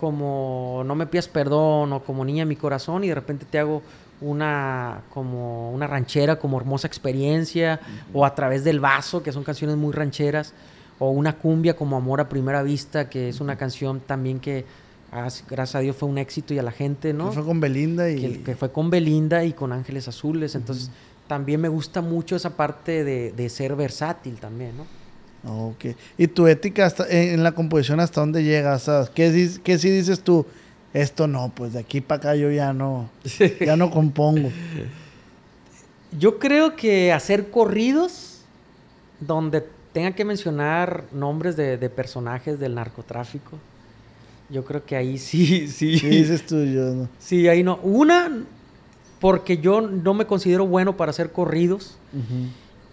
como No me pidas perdón o como Niña mi corazón y de repente te hago una como una ranchera como hermosa experiencia o a través del vaso que son canciones muy rancheras o una cumbia como Amor a primera vista que es una canción también que ah, gracias a Dios fue un éxito y a la gente, ¿no? Que fue con Belinda y... que, que fue con Belinda y con Ángeles Azules. Entonces, también me gusta mucho esa parte de, de ser versátil también, ¿no? Ok. ¿Y tu ética hasta, en, en la composición hasta dónde llega? Hasta, ¿qué, qué si dices tú? Esto no, pues de aquí para acá yo ya no, ya no compongo. Yo creo que hacer corridos donde tenga que mencionar nombres de, de personajes del narcotráfico, yo creo que ahí sí, sí. ¿Qué dices tú? Yo no. Sí, ahí no. Una, porque yo no me considero bueno para hacer corridos.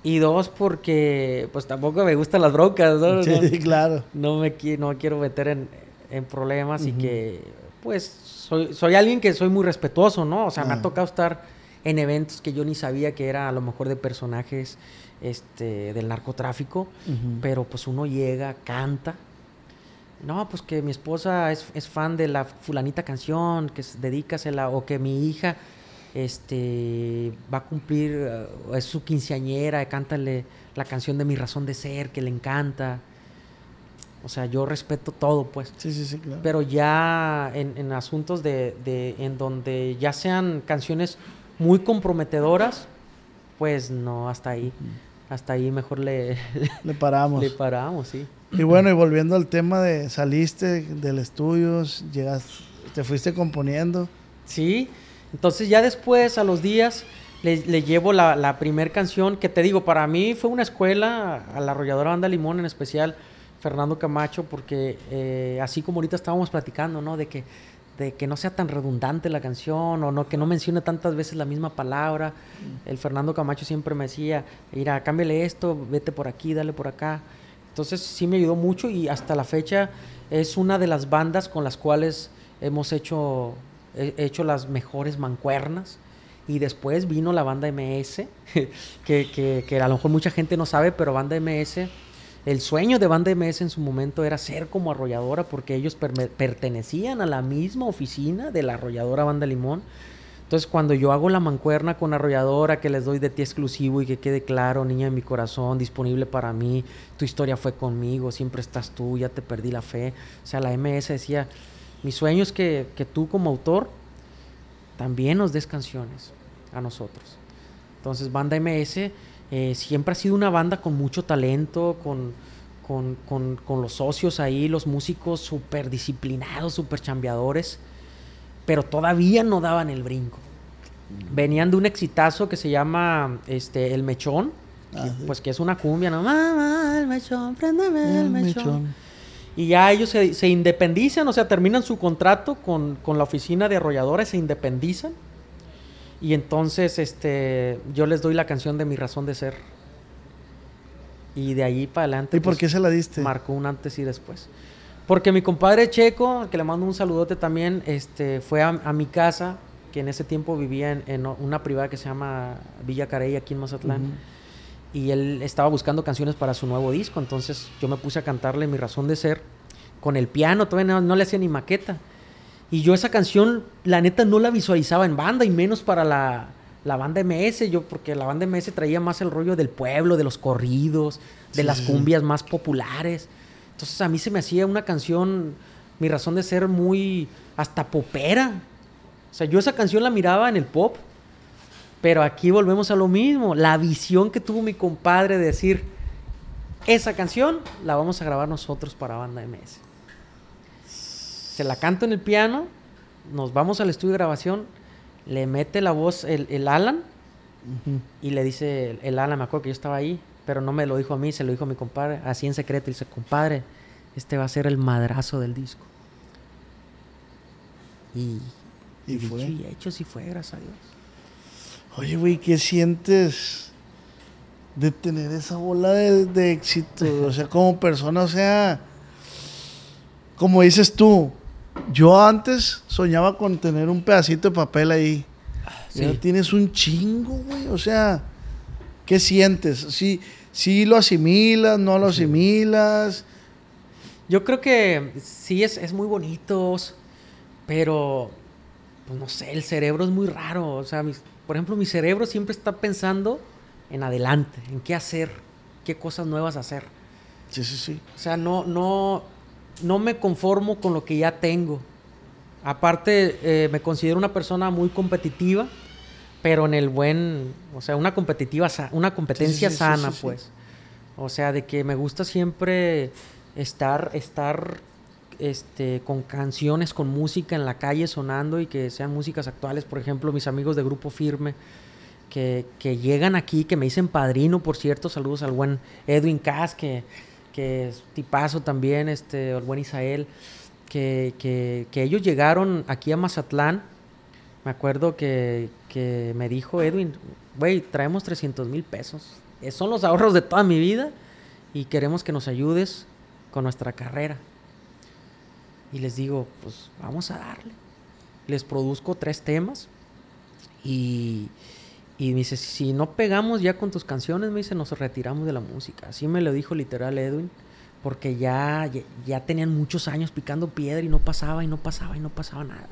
Y dos, porque pues tampoco me gustan las broncas, ¿no? Sí, No- claro. no me no quiero meter en, en problemas y que pues soy, soy alguien que soy muy respetuoso, ¿no? O sea, me Ah. ha tocado estar en eventos que yo ni sabía que era a lo mejor de personajes este, del narcotráfico, pero pues uno llega, canta. No, pues que mi esposa es, es fan de la fulanita canción, que dedícasela, o que mi hija este va a cumplir, eh, es su quinceañera, cántale la canción de mi razón de ser, que le encanta. O sea, yo respeto todo, pues. Sí, sí, sí, claro. Pero ya en, en asuntos de, de- en donde ya sean canciones muy comprometedoras, pues no, hasta ahí. Hasta ahí mejor le, Le paramos. le paramos, sí. Y bueno, y volviendo al tema de saliste del estudio, llegas, te fuiste componiendo. Sí, entonces ya después, a los días, le, le llevo la, la primer canción que te digo, para mí fue una escuela, a la arrolladora Banda Limón en especial, Fernando Camacho, porque eh, así como ahorita estábamos platicando, ¿no? De que, de que no sea tan redundante la canción o no, que no mencione tantas veces la misma palabra. El Fernando Camacho siempre me decía, mira, cámbiale esto, vete por aquí, dale por acá. Entonces sí me ayudó mucho y hasta la fecha es una de las bandas con las cuales hemos hecho, he hecho las mejores mancuernas. Y después vino la banda MS, que, que- que a lo mejor mucha gente no sabe, pero banda MS, el sueño de banda MS en su momento era ser como arrolladora porque ellos pertenecían a la misma oficina de la arrolladora Banda Limón. Entonces, cuando yo hago la mancuerna con arrolladora, que les doy de ti exclusivo y que quede claro, niña de mi corazón, disponible para mí, tu historia fue conmigo, siempre estás tú, ya te perdí la fe. O sea, la MS decía, mi sueño es que, que tú como autor también nos des canciones a nosotros. Entonces, Banda MS Eh, siempre ha sido una banda con mucho talento, con, con, con, con los socios ahí, los músicos súper disciplinados, súper chambeadores, pero todavía no daban el brinco. Venían de un exitazo que se llama este, El Mechón, Ah, que, sí. pues que es una cumbia, ¿no? Mamá, el mechón, préndeme el El mechón. mechón. Y ya ellos se, se independizan, o sea, terminan su contrato con, con la oficina de arrolladores, se independizan. Y entonces este, yo les doy la canción de Mi Razón de Ser. Y de ahí para adelante. ¿Y por pues, qué se la diste? Marcó un antes y después. Porque mi compadre Checo, que le mando un saludote también, este, fue a, a mi casa, que en ese tiempo vivía en, en una privada que se llama Villa Carey, aquí en Mazatlán. Y él estaba buscando canciones para su nuevo disco, entonces yo me puse a cantarle Mi Razón de Ser con el piano, todavía no, no le hacía ni maqueta. Y yo esa canción, la neta, no la visualizaba en banda y menos para la, la banda MS, yo, porque la banda MS traía más el rollo del pueblo, de los corridos, de Sí, las cumbias más populares. Entonces a mí se me hacía una canción, Mi Razón de Ser, muy hasta popera. O sea, yo esa canción la miraba en el pop, pero aquí volvemos a lo mismo. La visión que tuvo mi compadre de decir, esa canción la vamos a grabar nosotros para Banda MS. Se la canto en el piano, nos vamos al estudio de grabación, le mete la voz el, el Alan y le dice, el, el Alan, me acuerdo que yo estaba ahí, pero no me lo dijo a mí, se lo dijo a mi compadre, así en secreto, y dice, compadre, este va a ser el madrazo del disco. Y, Y fue. y hecho, sí fue, gracias a Dios. Oye, güey, ¿qué sientes de tener esa bola de, de éxito? O sea, como persona, o sea, como dices tú, yo antes soñaba con tener un pedacito de papel ahí. Y ahora Sí. tienes un chingo, güey. O sea, ¿qué sientes? ¿Sí, sí lo asimilas, no lo asimilas? Yo creo que sí es, es muy bonitos, pero pues no sé, el cerebro es muy raro. O sea, mis- por ejemplo, mi cerebro siempre está pensando en adelante, en qué hacer, qué cosas nuevas hacer. Sí, sí, sí. O sea, no, no, no me conformo con lo que ya tengo. Aparte, eh, me considero una persona muy competitiva, pero en el buen, o sea, una competitiva, una competencia sí, sí, sana, sí, pues. O sea, de que me gusta siempre estar, estar, este, con canciones, con música en la calle sonando y que sean músicas actuales. Por ejemplo, mis amigos de Grupo Firme, que, que llegan aquí, que me dicen padrino, por cierto, saludos al buen Edwin Cas, que, que es tipazo también, este, el buen Isael, que, que, que ellos llegaron aquí a Mazatlán. Me acuerdo que, que me dijo Edwin, güey, traemos 300 mil pesos. Eh, Son los ahorros de toda mi vida y queremos que nos ayudes con nuestra carrera. Y les digo, pues vamos a darle. Les produzco tres temas y, y me dice, si no pegamos ya con tus canciones, me dice, nos retiramos de la música. Así me lo dijo literal Edwin, porque ya, ya, ya tenían muchos años picando piedra y no pasaba y no pasaba y no pasaba nada.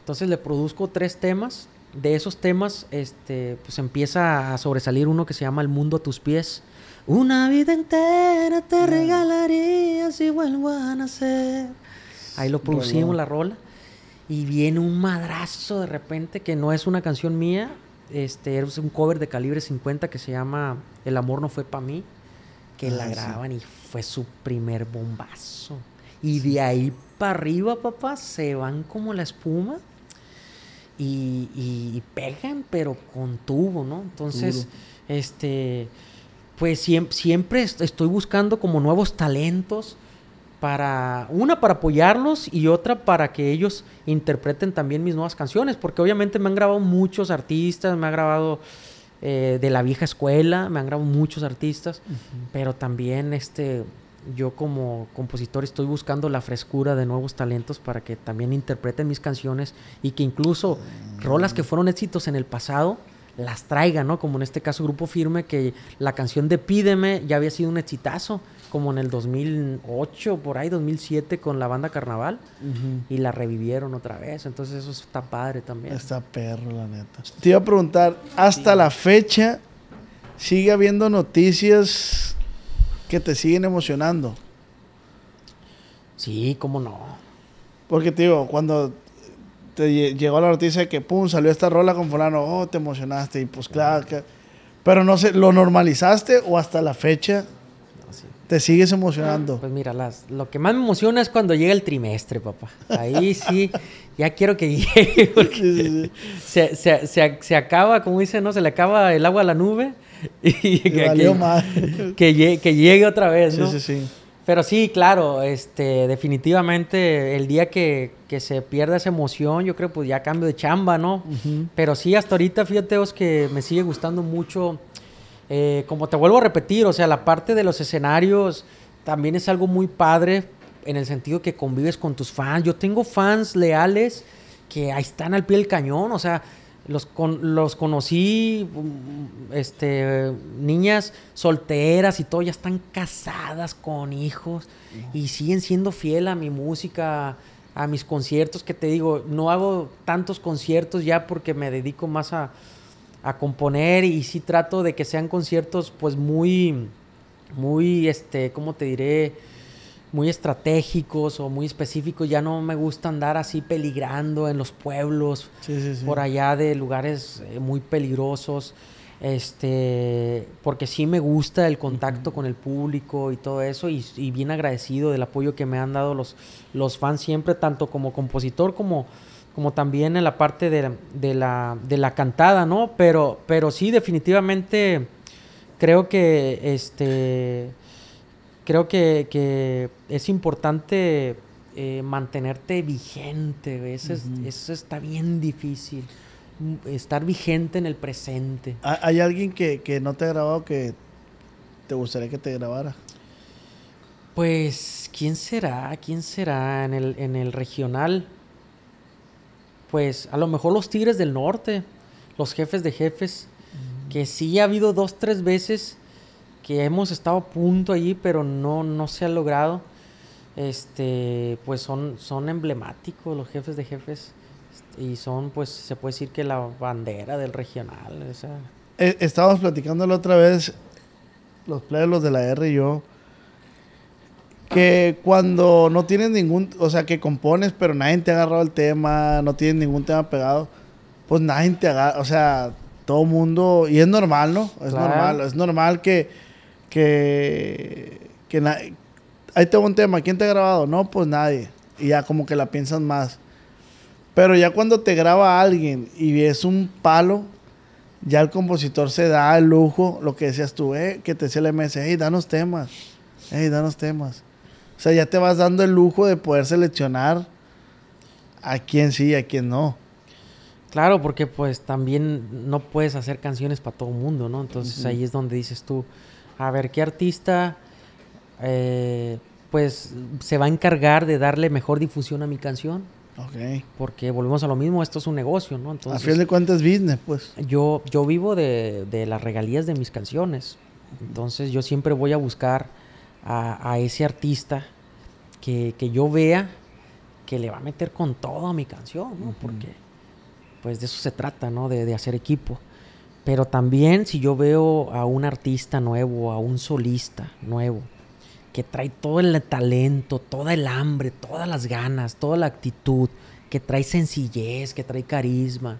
Entonces le produzco tres temas. De esos temas, este, pues empieza a sobresalir uno que se llama El mundo a tus pies. Una vida entera te regalaría si vuelvo a nacer. Ahí lo producimos Rolón. la rola. Y viene un madrazo de repente que no es una canción mía. Este, es un cover de calibre 50 que se llama El amor no fue para mí. Que la Ah, sí. graban y fue su primer bombazo. Y de ahí para arriba, papá, se van como la espuma y, y- y pegan, pero con tubo, ¿no? Entonces, Duro. este, pues siempre, siempre est- estoy buscando como nuevos talentos para, una, para apoyarlos y otra para que ellos interpreten también mis nuevas canciones, porque obviamente me han grabado muchos artistas, me ha grabado eh, de la vieja escuela, me han grabado muchos artistas, pero también este, yo como compositor estoy buscando la frescura de nuevos talentos para que también interpreten mis canciones y que incluso rolas que fueron éxitos en el pasado las traigan, ¿no? Como en este caso Grupo Firme, que la canción de Pídeme ya había sido un exitazo, como en el 2008, por ahí, 2007, con la banda Carnaval, y la revivieron otra vez. Entonces eso está padre también. Está perro, la neta. Te iba a preguntar, hasta la fecha, ¿sigue habiendo noticias que te siguen emocionando? Sí, cómo no. Porque te digo, cuando te lle- llegó la noticia de que pum, salió esta rola con fulano, oh, te emocionaste. Y pues claro que. Pero no sé, ¿lo normalizaste o hasta la fecha te sigues emocionando? Pues mira, las, lo que más me emociona es cuando llega el trimestre, papá. Ahí sí, ya quiero que llegue. porque Sí, sí, sí. Se, se- se- se acaba, como dicen, ¿no? Se le acaba el agua a la nube. Y que, valió que- que lle- que llegue otra vez, Sí, ¿no? sí, sí. Pero sí, claro, este, definitivamente el día que, que se pierda esa emoción, yo creo pues ya cambio de chamba, ¿no? Pero sí, hasta ahorita, fíjate vos que me sigue gustando mucho, eh, como te vuelvo a repetir, o sea, la parte de los escenarios también es algo muy padre en el sentido que convives con tus fans. Yo tengo fans leales que ahí están al pie del cañón, o sea, los, con- los conocí, mm, este, niñas solteras y todo, ya están casadas con hijos y siguen siendo fiel a mi música, a mis conciertos, que te digo, no hago tantos conciertos ya porque me dedico más a, a componer y sí trato de que sean conciertos pues muy, muy, este, ¿cómo te diré? Muy estratégicos o muy específicos. Ya no me gusta andar así peligrando en los pueblos Sí, sí, sí. por allá de lugares eh, muy peligrosos. Este, porque sí me gusta el contacto con el público y todo eso, y, y bien agradecido del apoyo que me han dado los, los fans siempre, tanto como compositor como, como también en la parte de, la- de la, de la cantada, ¿no? Pero, pero sí, definitivamente creo que este creo que, que es importante eh, mantenerte vigente. Eso, es- eso está bien difícil. Estar vigente en el presente. ¿Hay hay alguien que, que no te ha grabado que te gustaría que te grabara? Pues, ¿quién será? ¿Quién será en el, en el regional? Pues, a lo mejor los Tigres del Norte, los jefes de jefes, que sí ha habido dos, tres veces que hemos estado a punto allí, pero no, no se ha logrado. Este, pues son, son emblemáticos los jefes de jefes. Y son, pues, se puede decir que la bandera del regional. o sea, Eh, estábamos platicando la otra vez, los players, los de la R y yo, que cuando no tienes ningún, o sea, que compones, pero nadie te ha agarrado el tema, no tienes ningún tema pegado, pues nadie te agarra, o sea, todo mundo, y es normal, ¿no? Es Claro. normal, es normal que, que, que na- ahí tengo un tema, ¿quién te ha grabado? No, pues nadie, y ya como que la piensas más. Pero ya cuando te graba alguien y es un palo, ya el compositor se da el lujo, lo que decías tú, eh, que te decía el MS, hey, danos temas, hey, danos temas. O sea, ya te vas dando el lujo de poder seleccionar a quién sí y a quién no. Claro, porque pues también no puedes hacer canciones para todo el mundo, ¿no? Entonces ahí es donde dices tú, a ver, ¿qué artista eh, pues se va a encargar de darle mejor difusión a mi canción? Ok. Porque volvemos a lo mismo, esto es un negocio, ¿no? a Entonces fin de cuentas, business, pues. yo, yo vivo de, de las regalías de mis canciones. Entonces yo siempre voy a buscar a, a ese artista que, que yo vea que le va a meter con todo a mi canción, ¿no? Porque pues de eso se trata, ¿no? De, de hacer equipo. Pero también si yo veo a un artista nuevo, a un solista nuevo, que trae todo el talento, toda el hambre, todas las ganas, toda la actitud, que trae sencillez, que trae carisma,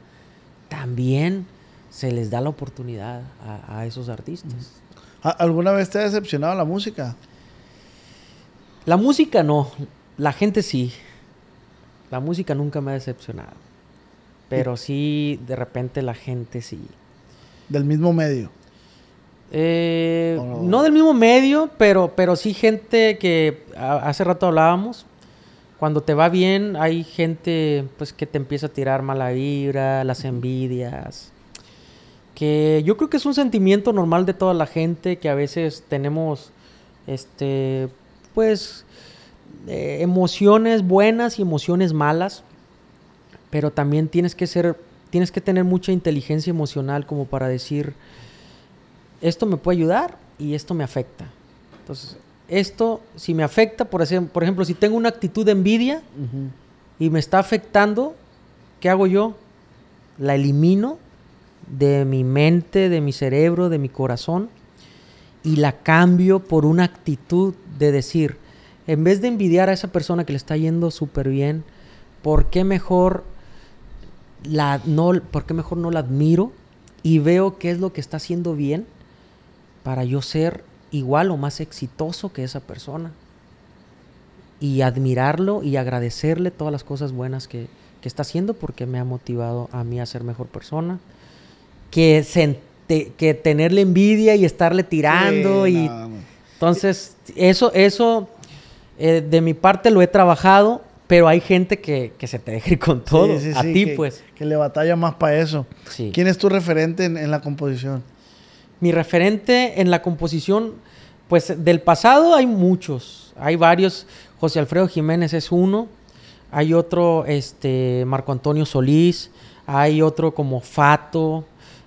también se les da la oportunidad a, a esos artistas. ¿A- ¿Alguna vez te ha decepcionado la música? La música no, la gente sí. La música nunca me ha decepcionado. Pero sí, de repente la gente sí. Del mismo medio. Eh. No del mismo medio, pero, pero sí gente que a- hace rato hablábamos. Cuando te va bien, hay gente pues que te empieza a tirar mala vibra, las envidias. Que yo creo que es un sentimiento normal de toda la gente que a veces tenemos este pues eh, emociones buenas y emociones malas. Pero también tienes que ser tienes que tener mucha inteligencia emocional como para decir esto me puede ayudar y esto me afecta. Entonces, esto, si me afecta, por, ejemplo, por ejemplo, si tengo una actitud de envidia y me está afectando, ¿qué hago yo? La elimino de mi mente, de mi cerebro, de mi corazón y la cambio por una actitud de decir, en vez de envidiar a esa persona que le está yendo súper bien, ¿por qué mejor la no, por qué mejor no la admiro y veo qué es lo que está haciendo bien para yo ser igual o más exitoso que esa persona. Y admirarlo y agradecerle todas las cosas buenas que, que está haciendo porque me ha motivado a mí a ser mejor persona. Que, que tenerle envidia y estarle tirando y... Entonces, eso, eso eh, de mi parte lo he trabajado, pero hay gente que, se te deja ir con todo. a ti, pues. Que le batalla más para eso. ¿Quién es tu referente en, la composición? Mi referente en la composición, pues del pasado hay muchos. Hay varios. José Alfredo Jiménez es uno. Hay otro, este, Marco Antonio Solís. Hay otro como Fato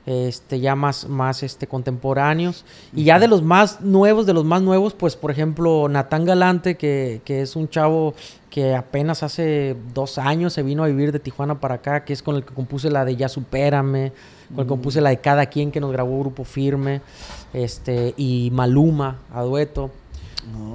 este, ya más, más este, contemporáneos. Y ya de los más nuevos, de los más nuevos, pues por ejemplo, Natán Galante, que, es un chavo que apenas hace dos años se vino a vivir de Tijuana para acá, que es con el que compuse la de Ya Supérame, con el que compuse la de Cada Quien, que nos grabó Grupo Firme, este, y Maluma, a dueto.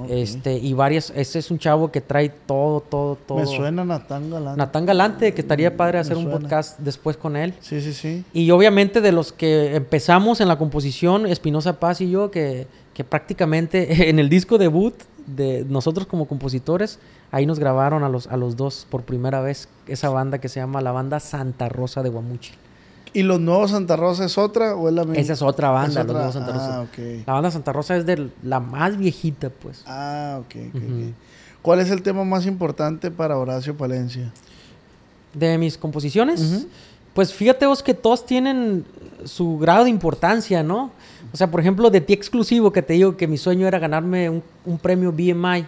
Este, y varias, ese es un chavo que trae todo, todo, todo. Me suena Natán Galante. Natán Galante, que estaría padre hacer un podcast después con él. Sí, sí, sí. Y obviamente de los que empezamos en la composición, Espinosa Paz y yo, que, que prácticamente en el disco debut de nosotros como compositores, ahí nos grabaron a los, a los dos por primera vez esa banda que se llama la banda Santa Rosa de Guamuchil. ¿Y los Nuevos Santa Rosa es otra o es la misma? Esa es otra banda, los Nuevos Santa Rosa. Ah, La banda Santa Rosa es de la más viejita, pues. Ah, ok, ¿Cuál es el tema más importante para Horacio Palencia? De mis composiciones. Pues fíjate vos que todos tienen su grado de importancia, ¿no? O sea, por ejemplo, de ti exclusivo, que te digo que mi sueño era ganarme un, un premio BMI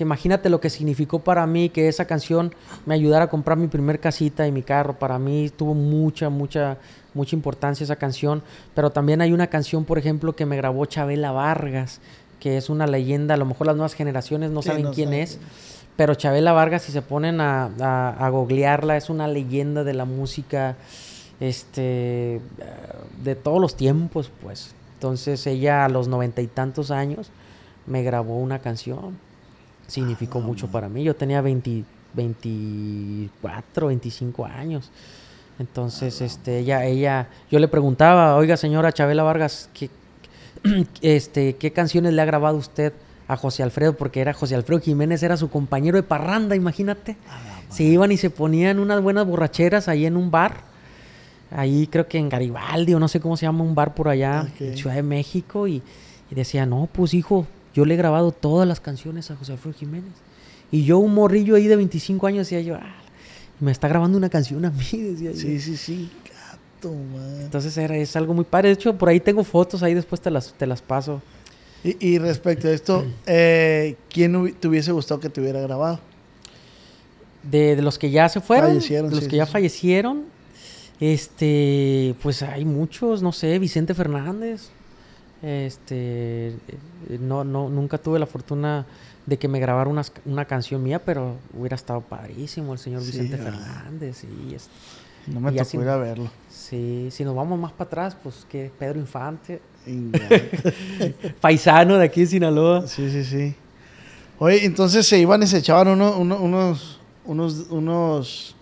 imagínate lo que significó para mí que esa canción me ayudara a comprar mi primer casita y mi carro. Para mí tuvo mucha, mucha, mucha importancia esa canción. Pero también hay una canción, por ejemplo, que me grabó Chabela Vargas, que es una leyenda. A lo mejor las nuevas generaciones no saben quién es. Pero Chabela Vargas, si se ponen a, a, googlearla, es una leyenda de la música este, de todos los tiempos, pues. Entonces ella a los noventa y tantos años me grabó una canción significó mucho para mí. Yo tenía 20, 24, 25 años. Entonces, este, ella, ella, yo le preguntaba, oiga, señora Chabela Vargas, ¿qué, este, ¿qué canciones le ha grabado usted a José Alfredo? Porque era José Alfredo Jiménez, era su compañero de parranda, imagínate. se iban y se ponían unas buenas borracheras ahí en un bar. Ahí creo que en Garibaldi o no sé cómo se llama un bar por allá, en Ciudad de México. Y, y decía, no, pues hijo, yo le he grabado todas las canciones a José Alfredo Jiménez. Y yo, un morrillo ahí de 25 años, decía yo, ah, me está grabando una canción a mí, decía sí, yo. Sí, sí, gato, man. Entonces era, es algo muy padre. De hecho, por ahí tengo fotos, ahí después te las, te las paso. Y, respecto a esto, eh, ¿quién te hubiese gustado que te hubiera grabado? De, los que ya se fueron, fallecieron, de los que ya fallecieron, este, pues hay muchos, no sé, Vicente Fernández. Este, no, no, nunca tuve la fortuna de que me grabara una, una canción mía, pero hubiera estado padrísimo el señor Vicente Fernández. Y este, no me tocó ir a verlo. Sí, si nos vamos más para atrás, pues que Pedro Infante. Paisano de aquí de Sinaloa. Sí, sí, sí. Oye, entonces se iban y se echaban unos, unos, unos, unos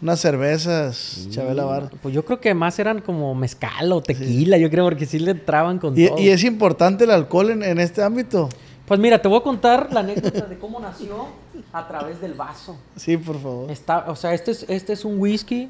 unas cervezas, Chabela Bar. Pues yo creo que más eran como mezcal o tequila, yo creo, porque sí le entraban con ¿Y, todo. ¿Y es importante el alcohol en, este ámbito? Pues mira, te voy a contar la anécdota de cómo nació a través del vaso. Sí, por favor. Está, o sea, este es, este es un whisky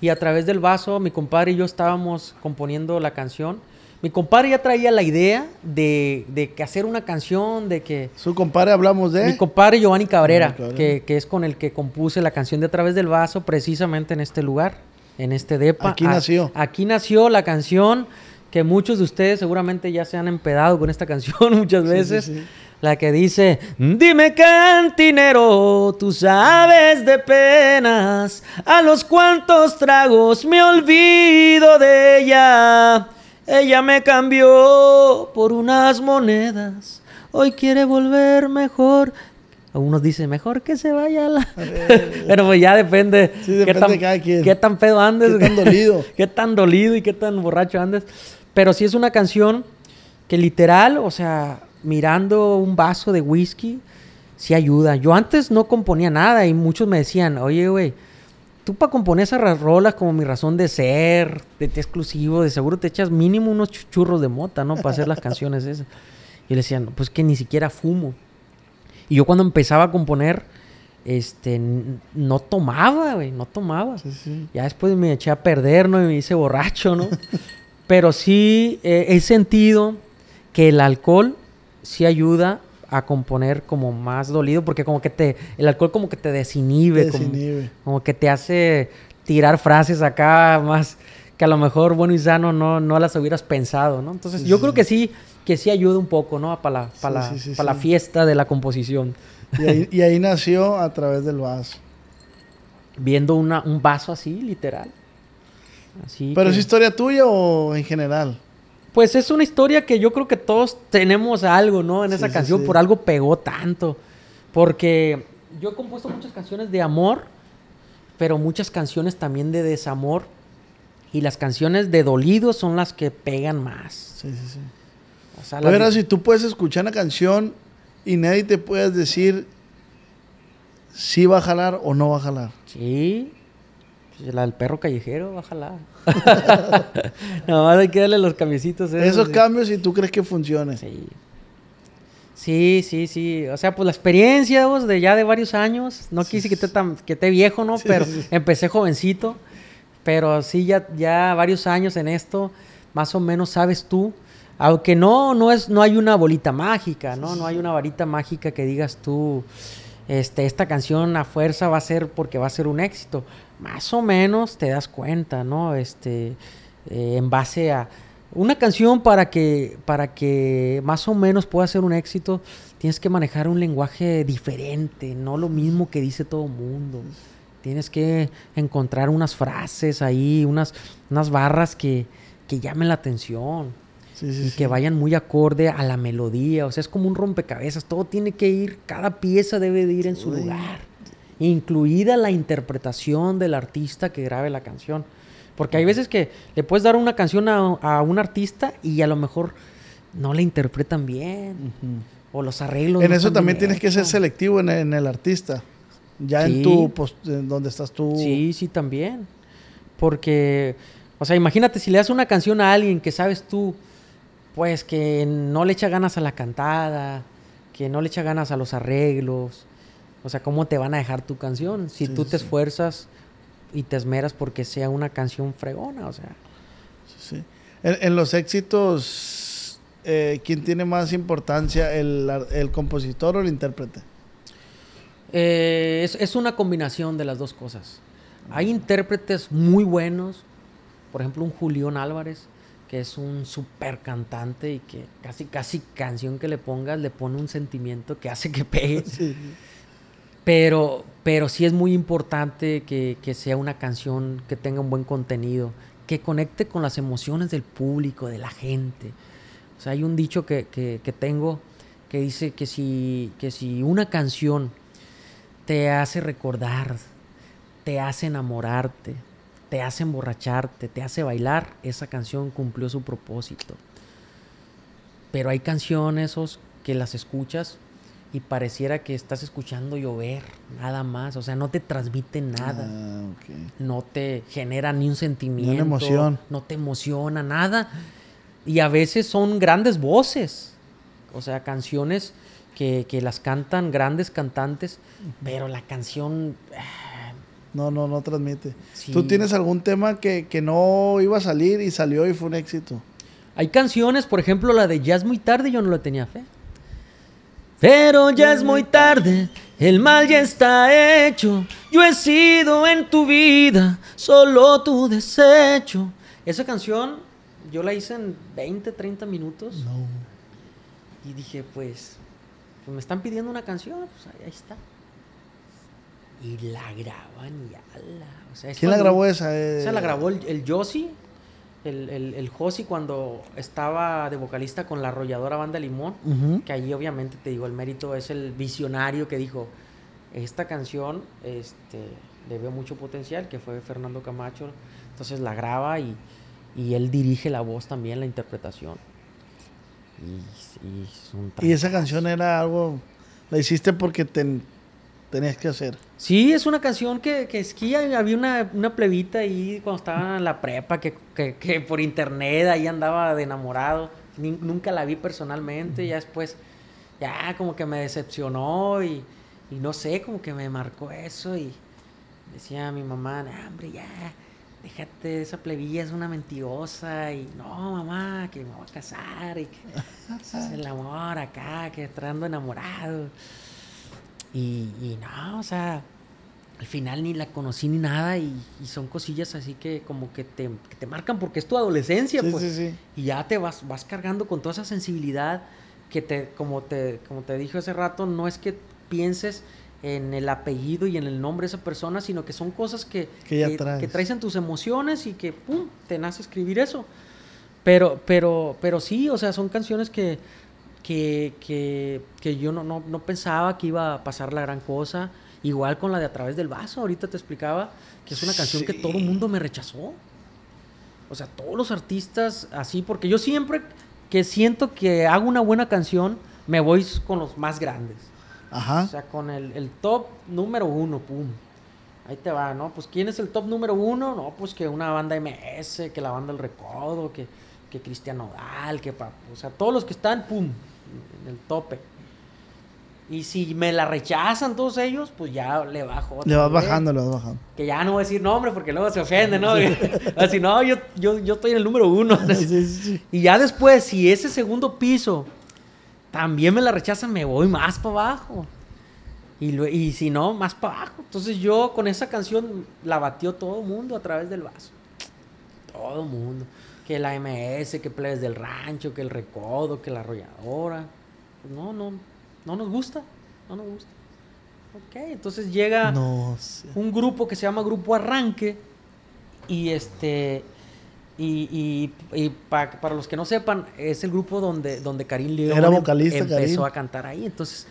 y a través del vaso mi compadre y yo estábamos componiendo la canción mi compadre ya traía la idea de, de, que hacer una canción, de que... ¿Su compadre hablamos de? Mi compadre Giovanni Cabrera, Que, que, es con el que compuse la canción de A través del vaso, precisamente en este lugar, en este DEPA. Aquí nació. aquí nació la canción que muchos de ustedes seguramente ya se han empedado con esta canción muchas veces. La que dice, dime cantinero, tú sabes de penas, a los cuantos tragos me olvido de ella. Ella me cambió por unas monedas. Hoy quiere volver mejor. Algunos dicen, mejor que se vaya la... Pero pues ya depende. Sí, depende qué tan, de cada quien. Qué tan pedo andes. Qué tan dolido. qué tan dolido y qué tan borracho andes. Pero sí es una canción que literal, o sea, mirando un vaso de whisky, sí ayuda. Yo antes no componía nada y muchos me decían, oye, güey, tú para componer esas rolas como mi razón de ser, de ti exclusivo, de seguro te echas mínimo unos churros de mota, ¿no? Para hacer las canciones esas. Y le decían, pues que ni siquiera fumo. Y yo cuando empezaba a componer, este, no tomaba, güey, no tomaba. Ya después me eché a perder, ¿no? Y me hice borracho, ¿no? Pero sí eh, he sentido que el alcohol sí ayuda a componer como más dolido, porque como que te, el alcohol como que te desinhibe, Como, que te hace tirar frases acá más que a lo mejor bueno y sano no, no las hubieras pensado, ¿no? Entonces yo creo que sí, que sí ayuda un poco, ¿no? Para la, para la, para la fiesta de la composición. Y ahí, nació a través del vaso. Viendo una, un vaso así, literal. Así ¿Pero es historia tuya o en general? Pues es una historia que yo creo que todos tenemos algo, ¿no? En esa canción, por algo pegó tanto. Porque yo he compuesto muchas canciones de amor, pero muchas canciones también de desamor. Y las canciones de dolido son las que pegan más. Sí, sí, sí. O sea, si tú puedes escuchar una canción y nadie te puedes decir si va a jalar o no va a jalar. Sí. Pues, la del perro callejero va a jalar. Nada más hay que darle los cambiecitos. Esos, cambios y tú crees que funcione. Sí. Sí, sí, sí. O sea, pues la experiencia vos, de ya de varios años. No quise que esté tan, que esté viejo, ¿no? pero empecé jovencito. Pero sí, ya, ya varios años en esto, más o menos sabes tú. Aunque no, no es, no hay una bolita mágica, ¿no? No hay una varita mágica que digas tú, este, esta canción a fuerza va a ser porque va a ser un éxito más o menos te das cuenta, ¿no? Este, eh, en base a una canción para que, para que más o menos pueda ser un éxito, tienes que manejar un lenguaje diferente, no lo mismo que dice todo el mundo. Tienes que encontrar unas frases ahí, unas, unas barras que, que llamen la atención. y que vayan muy acorde a la melodía. O sea, es como un rompecabezas. Todo tiene que ir, cada pieza debe de ir en su lugar incluida la interpretación del artista que grabe la canción. Porque hay veces que le puedes dar una canción a, un artista y a lo mejor no la interpretan bien. O los arreglos. En eso también tienes que ser selectivo en, el artista. Ya en tu, pues, donde estás tú. Sí, sí, también. Porque, o sea, imagínate si le das una canción a alguien que sabes tú, pues que no le echa ganas a la cantada, que no le echa ganas a los arreglos, o sea, ¿cómo te van a dejar tu canción? Si tú te esfuerzas y te esmeras porque sea una canción fregona, o sea. Sí. En, los éxitos, eh, ¿quién tiene más importancia, el, compositor o el intérprete? Eh, es, es, una combinación de las dos cosas. Hay intérpretes muy buenos, por ejemplo, un Julián Álvarez, que es un super cantante y que casi, casi canción que le pongas le pone un sentimiento que hace que pegue. Sí. Pero, pero sí es muy importante que, sea una canción que tenga un buen contenido, que conecte con las emociones del público, de la gente. O sea, hay un dicho que, tengo que dice que si, que si una canción te hace recordar, te hace enamorarte, te hace emborracharte, te hace bailar, esa canción cumplió su propósito. Pero hay canciones que las escuchas y pareciera que estás escuchando llover, nada más, o sea, no te transmite nada, ah, no te genera ni un sentimiento, emoción. no te emociona nada, y a veces son grandes voces, o sea, canciones que, las cantan grandes cantantes, pero la canción... Ah, no, no, no transmite. ¿Tú tienes algún tema que, que no iba a salir y salió y fue un éxito? Hay canciones, por ejemplo, la de Jazz Muy Tarde, yo no le tenía fe. Pero ya es muy tarde, el mal ya está hecho. Yo he sido en tu vida solo tu desecho. Esa canción yo la hice en 20, 30 minutos. No. Y dije, pues, pues, me están pidiendo una canción, pues ahí, está. Y la graban y ala. O sea, ¿Quién la grabó esa? Esa la grabó el, el Yossi el, el, el Josi cuando estaba de vocalista con la arrolladora banda Limón, que allí obviamente te digo, el mérito es el visionario que dijo, esta canción este, le veo mucho potencial, que fue Fernando Camacho, entonces la graba y, y él dirige la voz también, la interpretación. Y, y, esa canción era algo, la hiciste porque te, tenías que hacer. Sí, es una canción que, que es que había una, una plebita ahí cuando estaba en la prepa que, que, que por internet ahí andaba de enamorado. Ni- nunca la vi personalmente, ya después ya como que me decepcionó y, y no sé, como que me marcó eso y decía a mi mamá, "Nah, hombre, ya, déjate, esa plebilla es una mentirosa y no, mamá, que me voy a casar y que es el amor acá, que estoy enamorado. Y, y no, o sea, al final ni la conocí ni nada y, y son cosillas así que como que te, que te marcan porque es tu adolescencia, Sí, pues. sí, sí. Y ya te vas, vas cargando con toda esa sensibilidad que te, como te, como te dije hace rato, no es que pienses en el apellido y en el nombre de esa persona, sino que son cosas que, Que ya traes. que traes en tus emociones y que pum, te nace escribir eso. Pero, pero, pero sí, o sea, son canciones que, que, que, que yo no, no, no pensaba que iba a pasar la gran cosa. Igual con la de A través del vaso, ahorita te explicaba que es una canción que Sí. todo el mundo me rechazó. O sea, todos los artistas así, porque yo siempre que siento que hago una buena canción, me voy con los más grandes. Ajá. O sea, con el, el top número uno, pum. Ahí te va, ¿no? Pues ¿quién es el top número uno? No, pues que una banda MS, que la banda El Recodo, que, que Cristian Nodal, que pa- o sea, todos los que están, pum, en el tope. Y si me la rechazan todos ellos, pues ya le bajo. le vas vez. bajando, le vas bajando. Que ya no voy a decir nombre porque luego se ofende, ¿no? Así, no, yo, yo, yo estoy en el número uno. Sí, sí, sí. Y ya después, si ese segundo piso también me la rechazan, me voy más para abajo. Y, lue- y si no, más para abajo. Entonces yo con esa canción la batió todo el mundo a través del vaso. Todo el mundo. Que la MS, que Plebes del Rancho, que el Recodo, que la Arrolladora. Pues no, no, no nos gusta. No nos gusta. Ok, entonces llega No un grupo que se llama Grupo Arranque. Y este. Y, y- y pa- para los que no sepan, es el grupo donde, donde Karim León Era em- vocalista, empezó Karim. a cantar ahí. Entonces,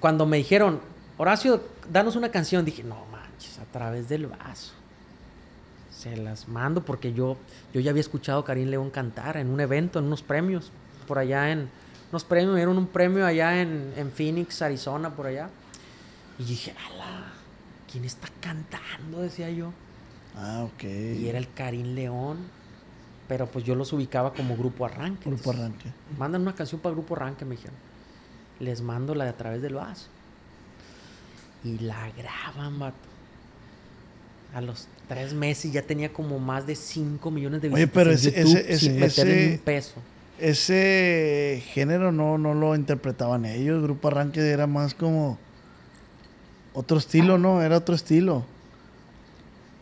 cuando me dijeron, Horacio, danos una canción, dije, no manches, a través del vaso. Se las mando porque yo, yo ya había escuchado a Karim León cantar en un evento, en unos premios, por allá en. Unos premios, me dieron un premio allá en, en Phoenix, Arizona, por allá. Y dije, ala, ¿quién está cantando? Decía yo. Ah, ok. Y era el Karim León. Pero pues yo los ubicaba como Grupo Arranque. Grupo Entonces, Arranque. Mandan una canción para Grupo Arranque, me dijeron. Les mando la de a través del vaso. Y la graban, vato. A los tres meses ya tenía como más de 5 millones de Oye, visitas pero en ese- YouTube ese- sin ese- meterle un peso. Ese género no, no lo interpretaban ellos. Grupo Arranque era más como otro estilo, ¿no? Era otro estilo.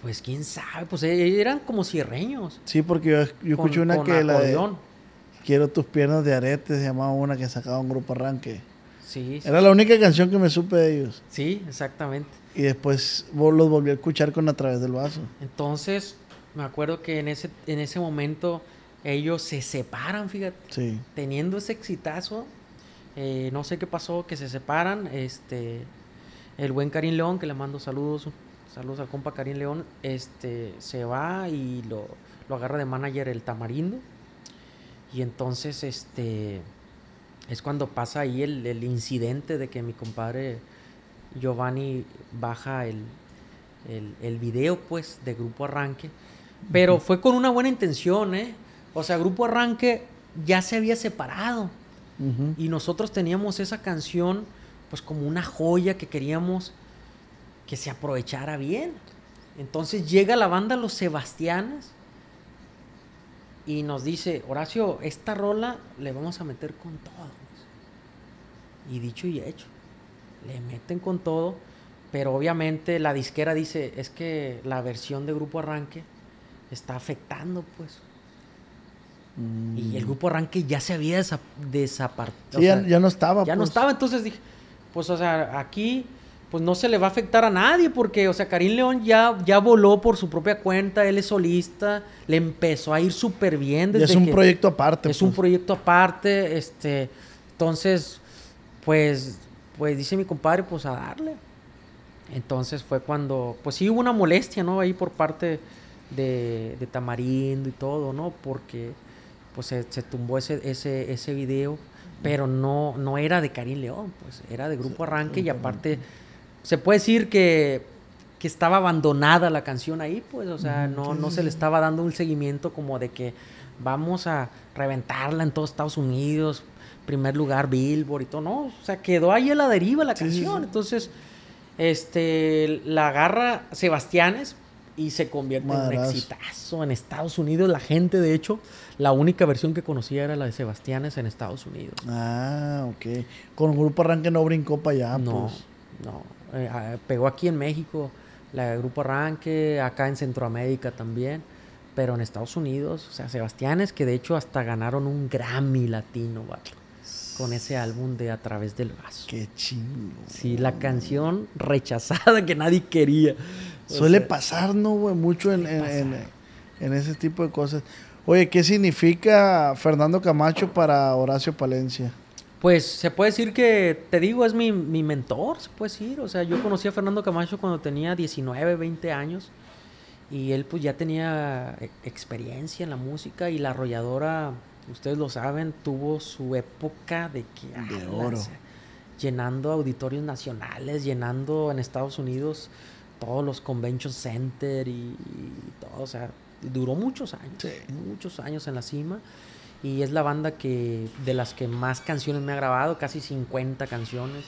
Pues quién sabe, pues eh, eran como cierreños. Sí, porque yo, yo con- escuché una con que la de. Quiero tus piernas de arete, se llamaba una que sacaba un grupo arranque. Sí, sí, Era la única canción que me supe de ellos. sí, exactamente. Y después los volví a escuchar con A través del vaso. Entonces, me acuerdo que en ese, en ese momento ellos se separan, fíjate, Sí. teniendo ese exitazo. eh, no sé qué pasó, que se separan. Este, el buen Karim León, que le mando saludos, saludos al compa Karim León, este, se va y lo, lo agarra de manager el Tamarindo. Y entonces, este, es cuando pasa ahí el, el incidente de que mi compadre Giovanni baja el, el, el video, pues, de Grupo Arranque. Pero fue con una buena intención, ¿eh? O sea, Grupo Arranque ya se había separado. Y nosotros teníamos esa canción, pues, como una joya que queríamos que se aprovechara bien. Entonces llega la banda Los Sebastianes y nos dice, Horacio, esta rola le vamos a meter con todo. Y dicho y hecho, le meten con todo, pero obviamente la disquera dice, es que la versión de Grupo Arranque está afectando, pues. Mm. Y el Grupo Arranque ya se había desa-. Sí, ya, ya no estaba. Ya no pues. estaba, entonces dije, pues o sea, aquí pues no se le va a afectar a nadie porque, o sea, Karim León ya, ya voló por su propia cuenta, él es solista, le empezó a ir súper bien desde es un que- proyecto aparte. es un pues. proyecto aparte, este, entonces, pues, pues dice mi compadre, pues a darle. Entonces fue cuando, pues sí hubo una molestia, ¿no? Ahí por parte de, de Tamarindo y todo, ¿no? Porque, pues se, se tumbó ese, ese, ese video, pero no, no era de Karim León, pues era de Grupo Arranque y aparte, se puede decir que, que estaba abandonada la canción ahí, pues, o sea, no, no se le estaba dando un seguimiento como de que vamos a reventarla en todos Estados Unidos, primer lugar Billboard y todo, no, o sea, quedó ahí a la deriva la Sí, canción, sí. entonces, este, la agarra Sebastianes y se convierte en un exitazo en Estados Unidos, la gente, de hecho, la única versión que conocía era la de Sebastianes en Estados Unidos. Ah, ok. Con el grupo Arranque no brincó para allá, no, pues. no. Eh, ah, pegó aquí en México, la de Grupo Arranque, acá en Centroamérica también, pero en Estados Unidos, o sea, Sebastianes, que de hecho hasta ganaron un Grammy latino, vato, con ese álbum de A través del vaso. Qué chingo. Sí, la canción rechazada que nadie quería. O Suele sea, pasar, ¿no, güey? Mucho en, en, en- en ese tipo de cosas. Oye, ¿qué significa Fernando Camacho para Horacio Palencia? Pues se puede decir que, te digo, es mi, mi mentor, se puede decir. O sea, yo conocí a Fernando Camacho cuando tenía 19, 20 años. Y él pues ya tenía e- experiencia en la música y la arrolladora, ustedes lo saben, tuvo su época de que... De ala, oro. llenando auditorios nacionales, llenando en Estados Unidos todos los convention center y, y todo. O sea, duró muchos años, Sí. muchos años en la cima. Y es la banda que de las que más canciones me ha grabado, casi 50 canciones,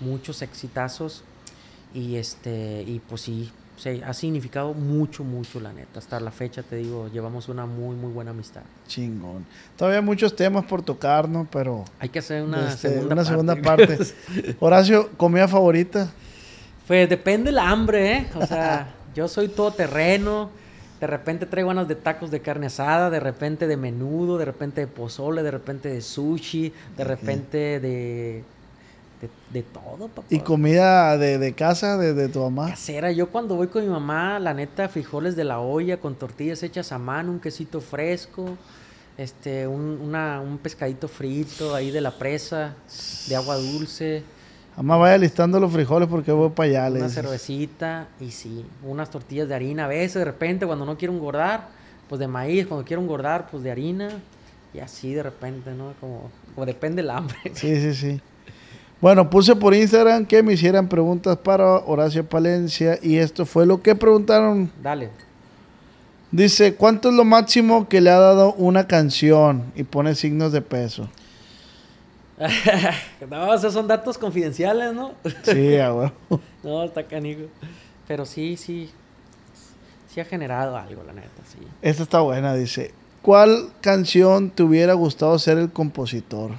muchos exitazos. Y este, y pues sí, sí, ha significado mucho, mucho, la neta. Hasta la fecha, te digo, llevamos una muy, muy buena amistad. Chingón. Todavía muchos temas por tocar, ¿no? Pero Hay que hacer una, este, segunda, una parte. segunda parte. Horacio, ¿comida favorita? Pues depende la hambre, ¿eh? O sea, yo soy todo terreno. De repente traigo ganas de tacos de carne asada, de repente de menudo, de repente de pozole, de repente de sushi, de repente de, de, de todo, papá. ¿Y comida de, de casa, de, de tu mamá? Casera, yo cuando voy con mi mamá, la neta, frijoles de la olla con tortillas hechas a mano, un quesito fresco, este, un, una- un pescadito frito ahí de la presa, de agua dulce, Mamá, vaya listando los frijoles porque voy para allá. una cervecita y sí, unas tortillas de harina. A veces, de repente, cuando no quiero engordar, pues de maíz, cuando quiero engordar, pues de harina. Y así de repente, ¿no? Como, como depende el hambre. Sí, sí, sí. Bueno, puse por Instagram que me hicieran preguntas para Horacio Palencia y esto fue lo que preguntaron. Dale. Dice, ¿cuánto es lo máximo que le ha dado una canción? Y pone signos de peso. no, esos son datos confidenciales, ¿no? Sí, huevo. No, está canijo. Pero sí, sí. Sí ha generado algo, la neta, sí. Esta está buena, dice. ¿Cuál canción te hubiera gustado ser el compositor?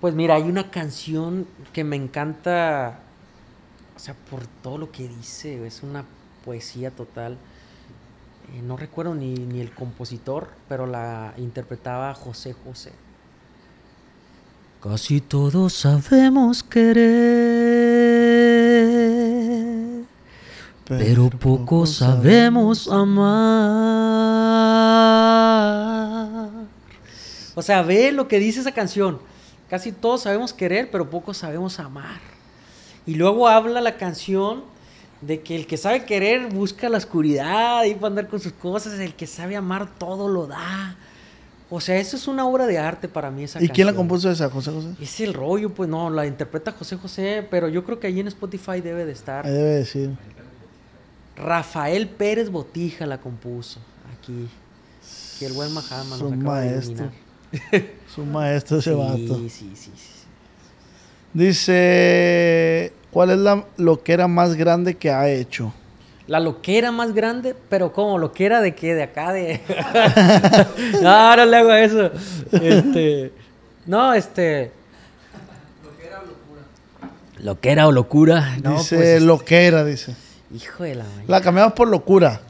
Pues mira, hay una canción que me encanta, o sea, por todo lo que dice, es una poesía total. Eh, no recuerdo ni, ni el compositor, pero la interpretaba José José. Casi todos sabemos querer, pero poco sabemos amar. O sea, ve lo que dice esa canción. Casi todos sabemos querer, pero pocos sabemos amar. Y luego habla la canción de que el que sabe querer busca la oscuridad y para andar con sus cosas, el que sabe amar todo lo da. O sea, eso es una obra de arte para mí esa ¿Y quién la compuso esa, José José? Es el rollo, pues no, la interpreta José José, pero yo creo que allí en Spotify debe de estar. Ahí debe decir. Rafael Pérez Botija la compuso aquí. Y el buen Mahama nos acaba de maestro. Su maestro ese Sí, vato. sí, sí, sí, sí. Dice, ¿cuál es la loquera más grande que ha hecho? La loquera más grande, pero ¿cómo? ¿Loquera de qué? ¿De acá? De... no, no le hago eso. Este... No, este... Loquera o locura. No, dice, pues, este, loquera, dice. Hijo de la mañana. La cambiamos por locura.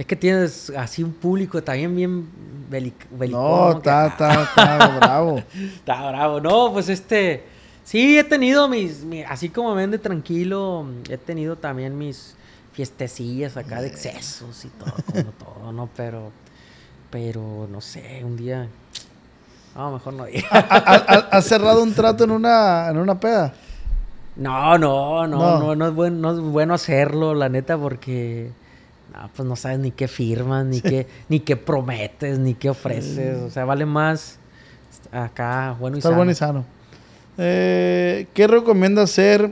Es que tienes así un público también bien belic belicón, No, está, está, está bravo. Está bravo. No, pues este. Sí, he tenido mis. mi- así como me ven de tranquilo, he tenido también mis fiestecillas acá de excesos y todo, como todo, ¿no? Pero. Pero no sé, un día. No, mejor no diga. ¿Ha, ha- ha- ha cerrado un trato en una, en una peda? No, no, no, No. no, no, es bueno, no es bueno hacerlo, la neta, porque. No, pues no sabes ni qué firmas, ni qué, ni qué prometes, ni qué ofreces. O sea, vale más acá, bueno y sano. bueno y sano. Eh, ¿Qué recomienda hacer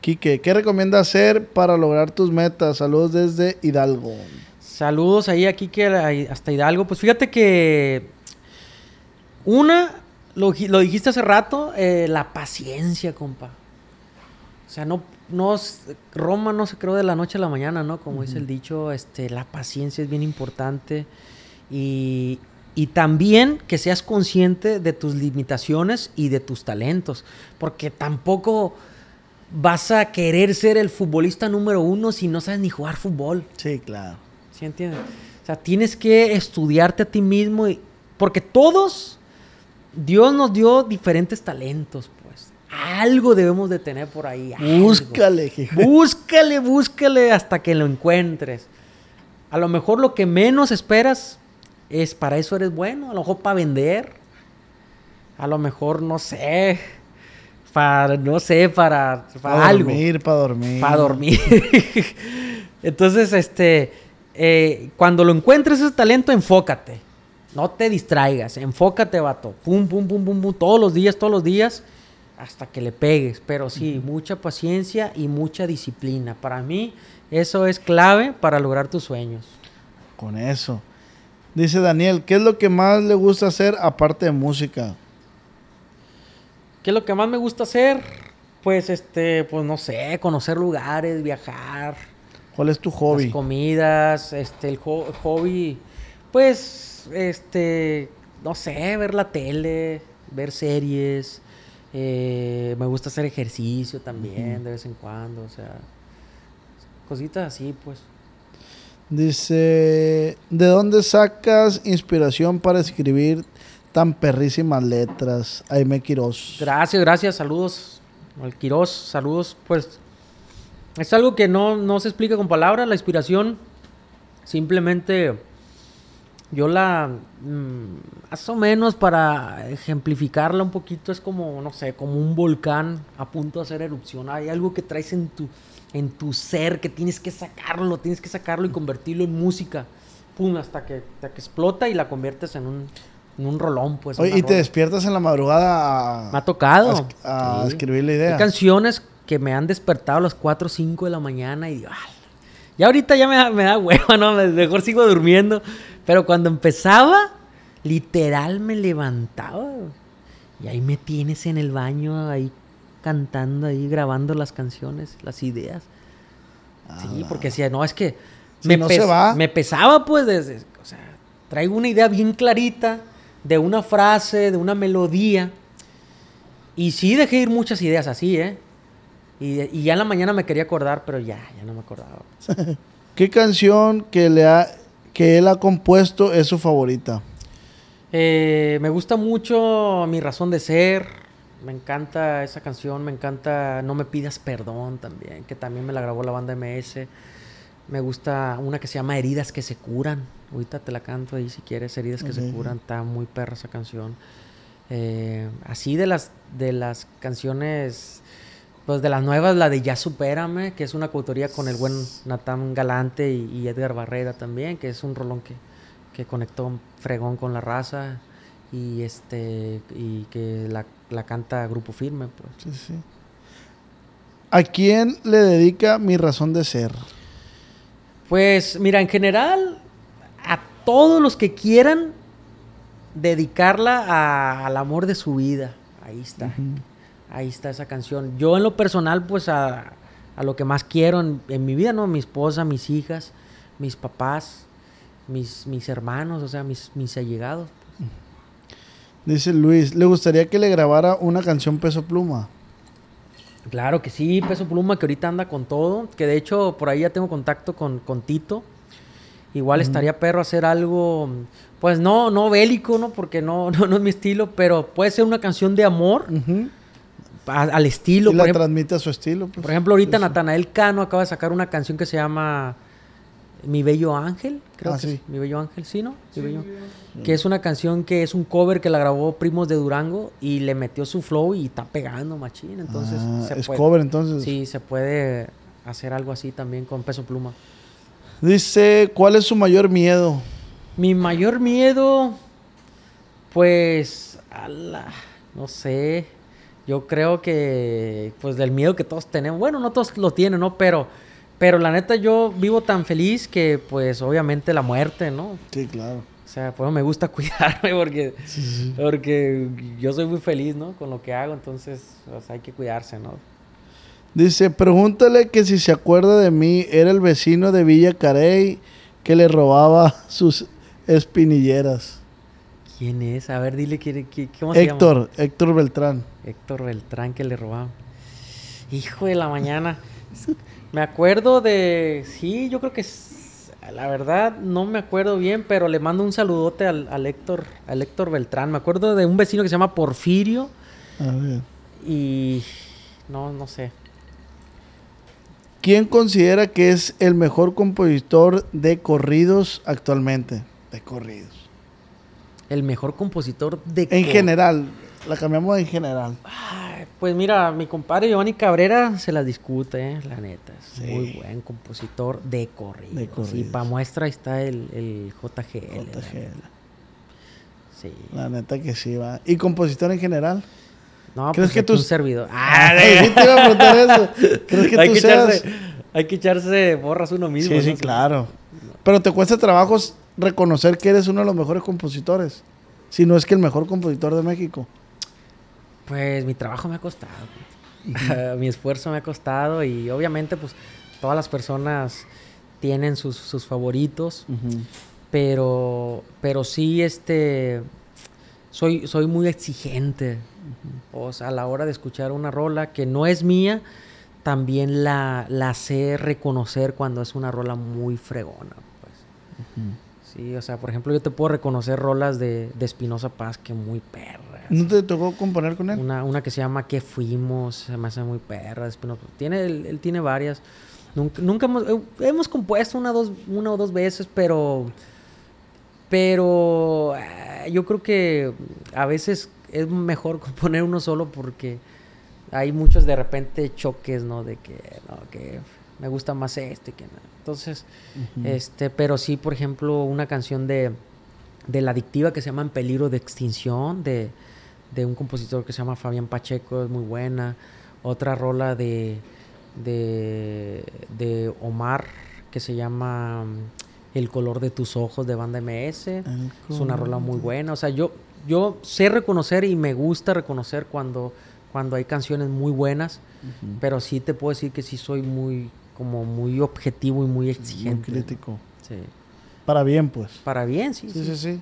Quique, ¿qué recomienda hacer para lograr tus metas? Saludos desde Hidalgo. Saludos ahí aquí que hasta Hidalgo. Pues fíjate que una, lo, dijiste hace rato, eh, la paciencia, compa. O sea, no, no, Roma no se creó de la noche a la mañana, ¿no? Como dice el dicho, este, la paciencia es bien importante. Y, y también que seas consciente de tus limitaciones y de tus talentos. Porque tampoco vas a querer ser el futbolista número uno si no sabes ni jugar fútbol. Sí, claro. ¿Sí entiendes? O sea, tienes que estudiarte a ti mismo. Y, porque todos, Dios nos dio diferentes talentos. Algo debemos de tener por ahí. Búscale. Búscale, búscale hasta que lo encuentres. A lo mejor lo que menos esperas es para eso eres bueno, a lo mejor para vender, a lo mejor no sé, para no sé, para, para, dormir, para dormir. Para dormir. Entonces, este, eh, cuando lo encuentres ese talento, enfócate. No te distraigas, enfócate, vato. Pum, pum, pum, pum, pum, todos los días, todos los días, hasta que le pegues. Pero sí, mucha paciencia y mucha disciplina. Para mí, eso es clave para lograr tus sueños. Con eso. Dice Daniel, ¿qué es lo que más le gusta hacer aparte de música? ¿Qué es lo que más me gusta hacer? Pues este, pues no sé, conocer lugares, viajar. ¿Cuál es tu hobby? Las comidas, este, el hobby, pues, este, no sé, ver la tele, ver series. Eh, me gusta hacer ejercicio también de vez en cuando, o sea, cositas así, pues. Dice, ¿de dónde sacas inspiración para escribir tan perrísimas letras? Aime Quiroz. Gracias, gracias, saludos al Quiroz, saludos. Pues es algo que no, no se explica con palabras, la inspiración simplemente yo la, mm, más o menos para ejemplificarla un poquito, es como, no sé, como un volcán a punto de hacer erupción. Hay algo que traes en tu en tu ser, que tienes que sacarlo, tienes que sacarlo y convertirlo en música. Pum, hasta que, hasta que explota y la conviertes en un, en un rolón, pues. Oye, y te despiertas en la madrugada a... Me ha tocado. A, escribir la idea. Hay canciones que me han despertado a las 4 o 5 de la mañana y digo, ya ahorita ya me da, me da hueva, ¿no? Mejor sigo durmiendo. Pero cuando empezaba, literal me levantaba. Y ahí me tienes en el baño, ahí cantando ahí, grabando las canciones, las ideas. sí, porque decía, no, es que me, me pesaba, pues, desde, o sea, traigo una idea bien clarita de una frase, de una melodía. Y sí dejé ir muchas ideas así, ¿eh? Y, ya en la mañana me quería acordar, pero ya, ya no me acordaba. ¿Qué canción que, le ha, que él ha compuesto es su favorita? Eh, me gusta mucho Mi Razón de Ser. Me encanta esa canción, me encanta No me pidas perdón también, que también me la grabó la banda MS. Me gusta una que se llama Heridas que se curan. Ahorita te la canto ahí si quieres, Heridas que se curan. Está muy perra esa canción. Eh, así de las, de las canciones, pues de las nuevas, la de Ya Supérame, que es una coautoría con el buen Natán Galante y, Edgar Barrera también, que es un rolón que, que conectó fregón con la raza y este y que la la canta Grupo Firme. Pues. Sí, sí. ¿A quién le dedica mi razón de ser? Pues mira, en general, a todos los que quieran dedicarla al amor de su vida. Ahí está. Ahí está esa canción. Yo en lo personal, pues a, lo que más quiero en, mi vida, ¿no? Mi esposa, mis hijas, mis papás, mis, mis hermanos, o sea, mis, mis allegados. Dice Luis, ¿le gustaría que le grabara una canción Peso Pluma? Claro que sí, Peso Pluma, que ahorita anda con todo. Que de hecho, por ahí ya tengo contacto con, con Tito. Igual estaría perro hacer algo, pues no, no bélico, ¿no? Porque no, no, es mi estilo, pero puede ser una canción de amor. Al estilo. Y la transmite a su estilo. Pues. Por ejemplo, ahorita Natanael Cano acaba de sacar una canción que se llama mi Bello Ángel, creo ah, que sí. Mi Bello Ángel, ¿sí, no? Que es una canción que es un cover que la grabó Primos de Durango y le metió su flow y está pegando machín. Entonces, ah, es cover entonces. Sí, se puede hacer algo así también con peso pluma. Dice, ¿cuál es su mayor miedo? Mi mayor miedo, pues, no sé. Yo creo que, pues del miedo que todos tenemos, bueno, no todos lo tienen, ¿no? Pero, pero la neta yo vivo tan feliz que, pues, obviamente la muerte, ¿no? Sí, claro. O sea, pues me gusta cuidarme porque, porque yo soy muy feliz, ¿no? Con lo que hago, entonces pues, hay que cuidarse, ¿no? Dice, pregúntale que si se acuerda de mí, era el vecino de Villa Carey que le robaba sus espinilleras. ¿Quién es? A ver, dile ¿quién, quién- cómo Héctor, Héctor Beltrán. se llama. Héctor Beltrán que le robaba. Hijo de la mañana. me acuerdo de... Sí, yo creo que... es- La verdad, no me acuerdo bien, pero le mando un saludote al, al Héctor, al Héctor Beltrán. Me acuerdo de un vecino que se llama Porfirio A ver. y... No, no sé. ¿Quién considera que es el mejor compositor de corridos actualmente? De corridos. El mejor compositor de... En general, la cambiamos en general. Ay, Pues mira, mi compadre Giovanni Cabrera se la discute, eh, la neta. Es Sí. muy buen compositor de corridos. De Y para muestra está el, el JGL. la JGL. neta. Sí. La neta que sí va. ¿Y compositor en general? No, ¿Crees pues que aquí un servidor. Ay, sí te iba a preguntar eso. ¿Crees que hay, tú que seas...? echarse, hay que echarse borras uno mismo. Sí, sí, ¿no? claro. Pero te cuesta trabajo reconocer que eres uno de los mejores compositores. Si no es que el mejor compositor de México. Pues mi trabajo me ha costado. mi esfuerzo me ha costado y obviamente pues todas las personas tienen sus, sus favoritos. pero pero sí este soy soy muy exigente o sea a la hora de escuchar una rola que no es mía también la, la sé reconocer cuando es una rola muy fregona pues sí o sea por ejemplo yo te puedo reconocer rolas de de Espinosa Paz que muy perras ¿No te tocó componer con él? una, una que se llama ¿Qué fuimos? Se me hace muy perra. Espinosa. Tiene, él, él tiene varias. Nunca, nunca hemos, eh, hemos compuesto una, dos, una o dos veces, pero. Pero. eh, yo creo que a veces es mejor componer uno solo porque hay muchos de repente choques, ¿no? De que, no, que me gusta más este que nada. Entonces, este, pero sí, por ejemplo, una canción de, de La Adictiva que se llama En Peligro de Extinción, de, de un compositor que se llama Fabián Pacheco, es muy buena. Otra rola de, de, de Omar que se llama mm, El color de tus ojos de Banda MS. Es una rola muy buena. O sea, yo, yo sé reconocer y me gusta reconocer cuando, cuando hay canciones muy buenas, pero sí te puedo decir que sí soy muy, como muy objetivo y muy Muy exigente. crítico. Sí. Para bien, pues. Para bien, sí. Sí, sí. sí, sí.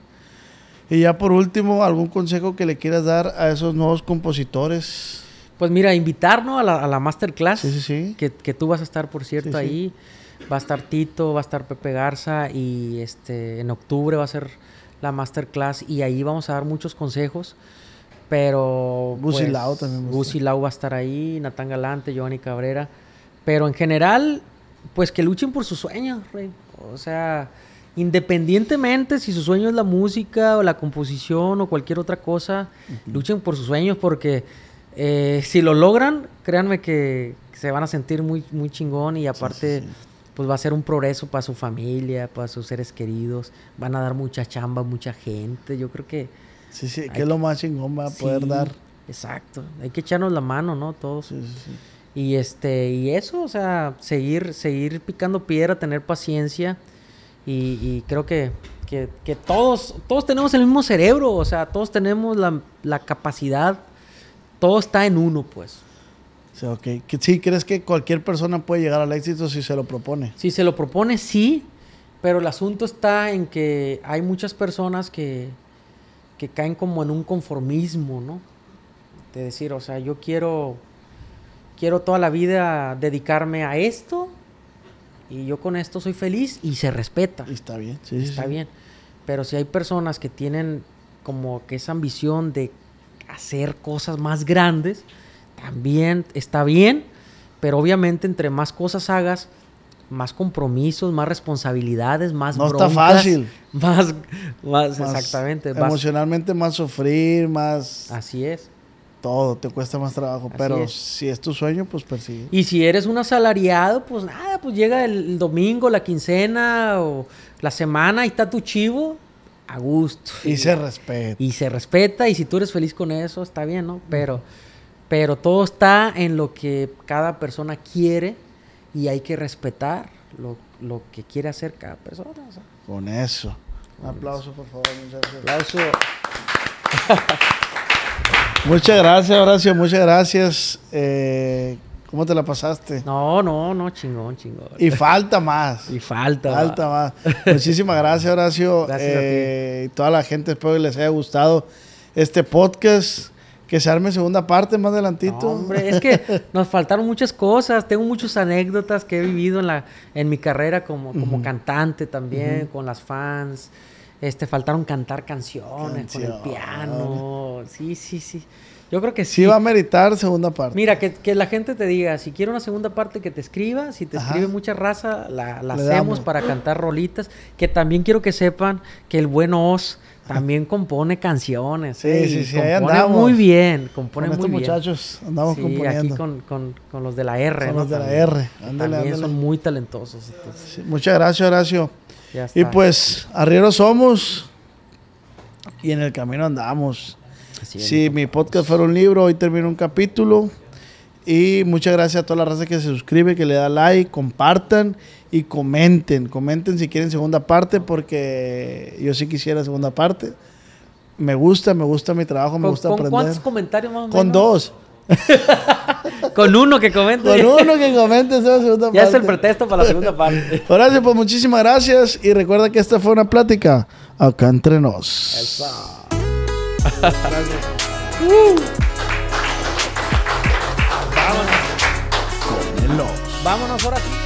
Y ya por último, ¿algún consejo que le quieras dar a esos nuevos compositores? Pues mira, invitarnos a la, a la masterclass. Sí, sí, sí. Que, que tú vas a estar, por cierto, ahí. Va a estar Tito, va a estar Pepe Garza y este en octubre va a ser la masterclass y ahí vamos a dar muchos consejos. Pero. Gusi pues, también va a Gusi estar. Lau va a estar ahí, Natán Galante, Giovanni Cabrera. Pero en general, pues que luchen por sus sueños, rey. O sea, independientemente si su sueño es la música o la composición o cualquier otra cosa, luchen por sus sueños porque eh, si lo logran, créanme que se van a sentir muy, muy chingón y aparte, sí. pues va a ser un progreso para su familia, para sus seres queridos. Van a dar mucha chamba, mucha gente. Yo creo que Sí, sí, que es lo más chingón va a poder Sí, dar. Exacto. Hay que echarnos la mano, ¿no? Todos. Sí, sí, sí. Y este, y eso, o sea, seguir, seguir picando piedra, tener paciencia. Y, y creo que, que, que todos, todos tenemos el mismo cerebro, o sea, todos tenemos la, la capacidad, todo está en uno, pues. O sea, ok. Que sí, ¿crees que cualquier persona puede llegar al éxito si se lo propone? Si se lo propone, sí, pero el asunto está en que hay muchas personas que, que caen como en un conformismo, ¿no? De decir, o sea, yo quiero, quiero toda la vida dedicarme a esto y yo con esto soy feliz y se respeta. Está bien. Sí, está sí. bien. Pero si hay personas que tienen como que esa ambición de hacer cosas más grandes, también está bien, pero obviamente entre más cosas hagas, más compromisos, más responsabilidades, más No está broncas, fácil. Más, más, Más exactamente. vas- Emocionalmente más sufrir, más así es. Todo, te cuesta más trabajo. Así pero es. si es tu sueño, pues persigue. Y si eres un asalariado, pues nada, pues llega el, domingo, la quincena o la semana y está tu chivo a gusto. Y se respeta. y se respeta y si tú eres feliz con eso está bien, ¿no? Pero Pero todo está en lo que cada persona quiere y hay que respetar lo, lo que quiere hacer cada persona. Con eso. Un aplauso, por favor, muchachos. Aplauso. Muchas gracias, Horacio. Muchas gracias. Eh, ¿Cómo te la pasaste? No, no, no, chingón, chingón. Y falta más. Y falta. Falta más. Muchísimas gracias, Horacio. Gracias a ti. Eh, y toda la gente, espero que les haya gustado este podcast. Que se arme segunda parte más adelantito. No, hombre, es que nos faltaron muchas cosas. Tengo muchas anécdotas que he vivido en la en mi carrera como, como cantante también, con las fans. Este, faltaron cantar canciones con el piano. Sí, sí, sí. Yo creo que sí. Sí va a meritar segunda parte. Mira, que, que la gente te diga, si quiere una segunda parte que te escriba, si te Ajá. escribe mucha raza, la, hacemos damos. para cantar rolitas. Que también quiero que sepan que el buen Oz también compone canciones. Sí, ¿eh? sí, sí, ahí compone andamos. muy bien, con compone estos muy bien. muchachos andamos Sí, componiendo. aquí con, con- con los de la R. Con ¿no? los de la. R. Ándale, también ándale. son muy talentosos. entonces, Sí, muchas gracias, Horacio. Y pues, arrieros somos y en el camino andamos. Si mi podcast fuera un libro, hoy termino un capítulo. Y muchas gracias a toda la raza que se suscribe, que le da like, compartan y comenten. Comenten si quieren segunda parte, porque yo sí quisiera segunda parte. Me gusta, me gusta mi trabajo, me ¿Con, gusta con aprender. cuántos comentarios más o Con menos? dos. Con uno que comente. Con uno que comente esa segunda Ya es el parte. pretexto para la segunda parte. Horacio, pues muchísimas gracias. Y recuerda que esta fue una plática acá entre nos. Eso. Vámonos ahora sí.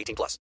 18 plus.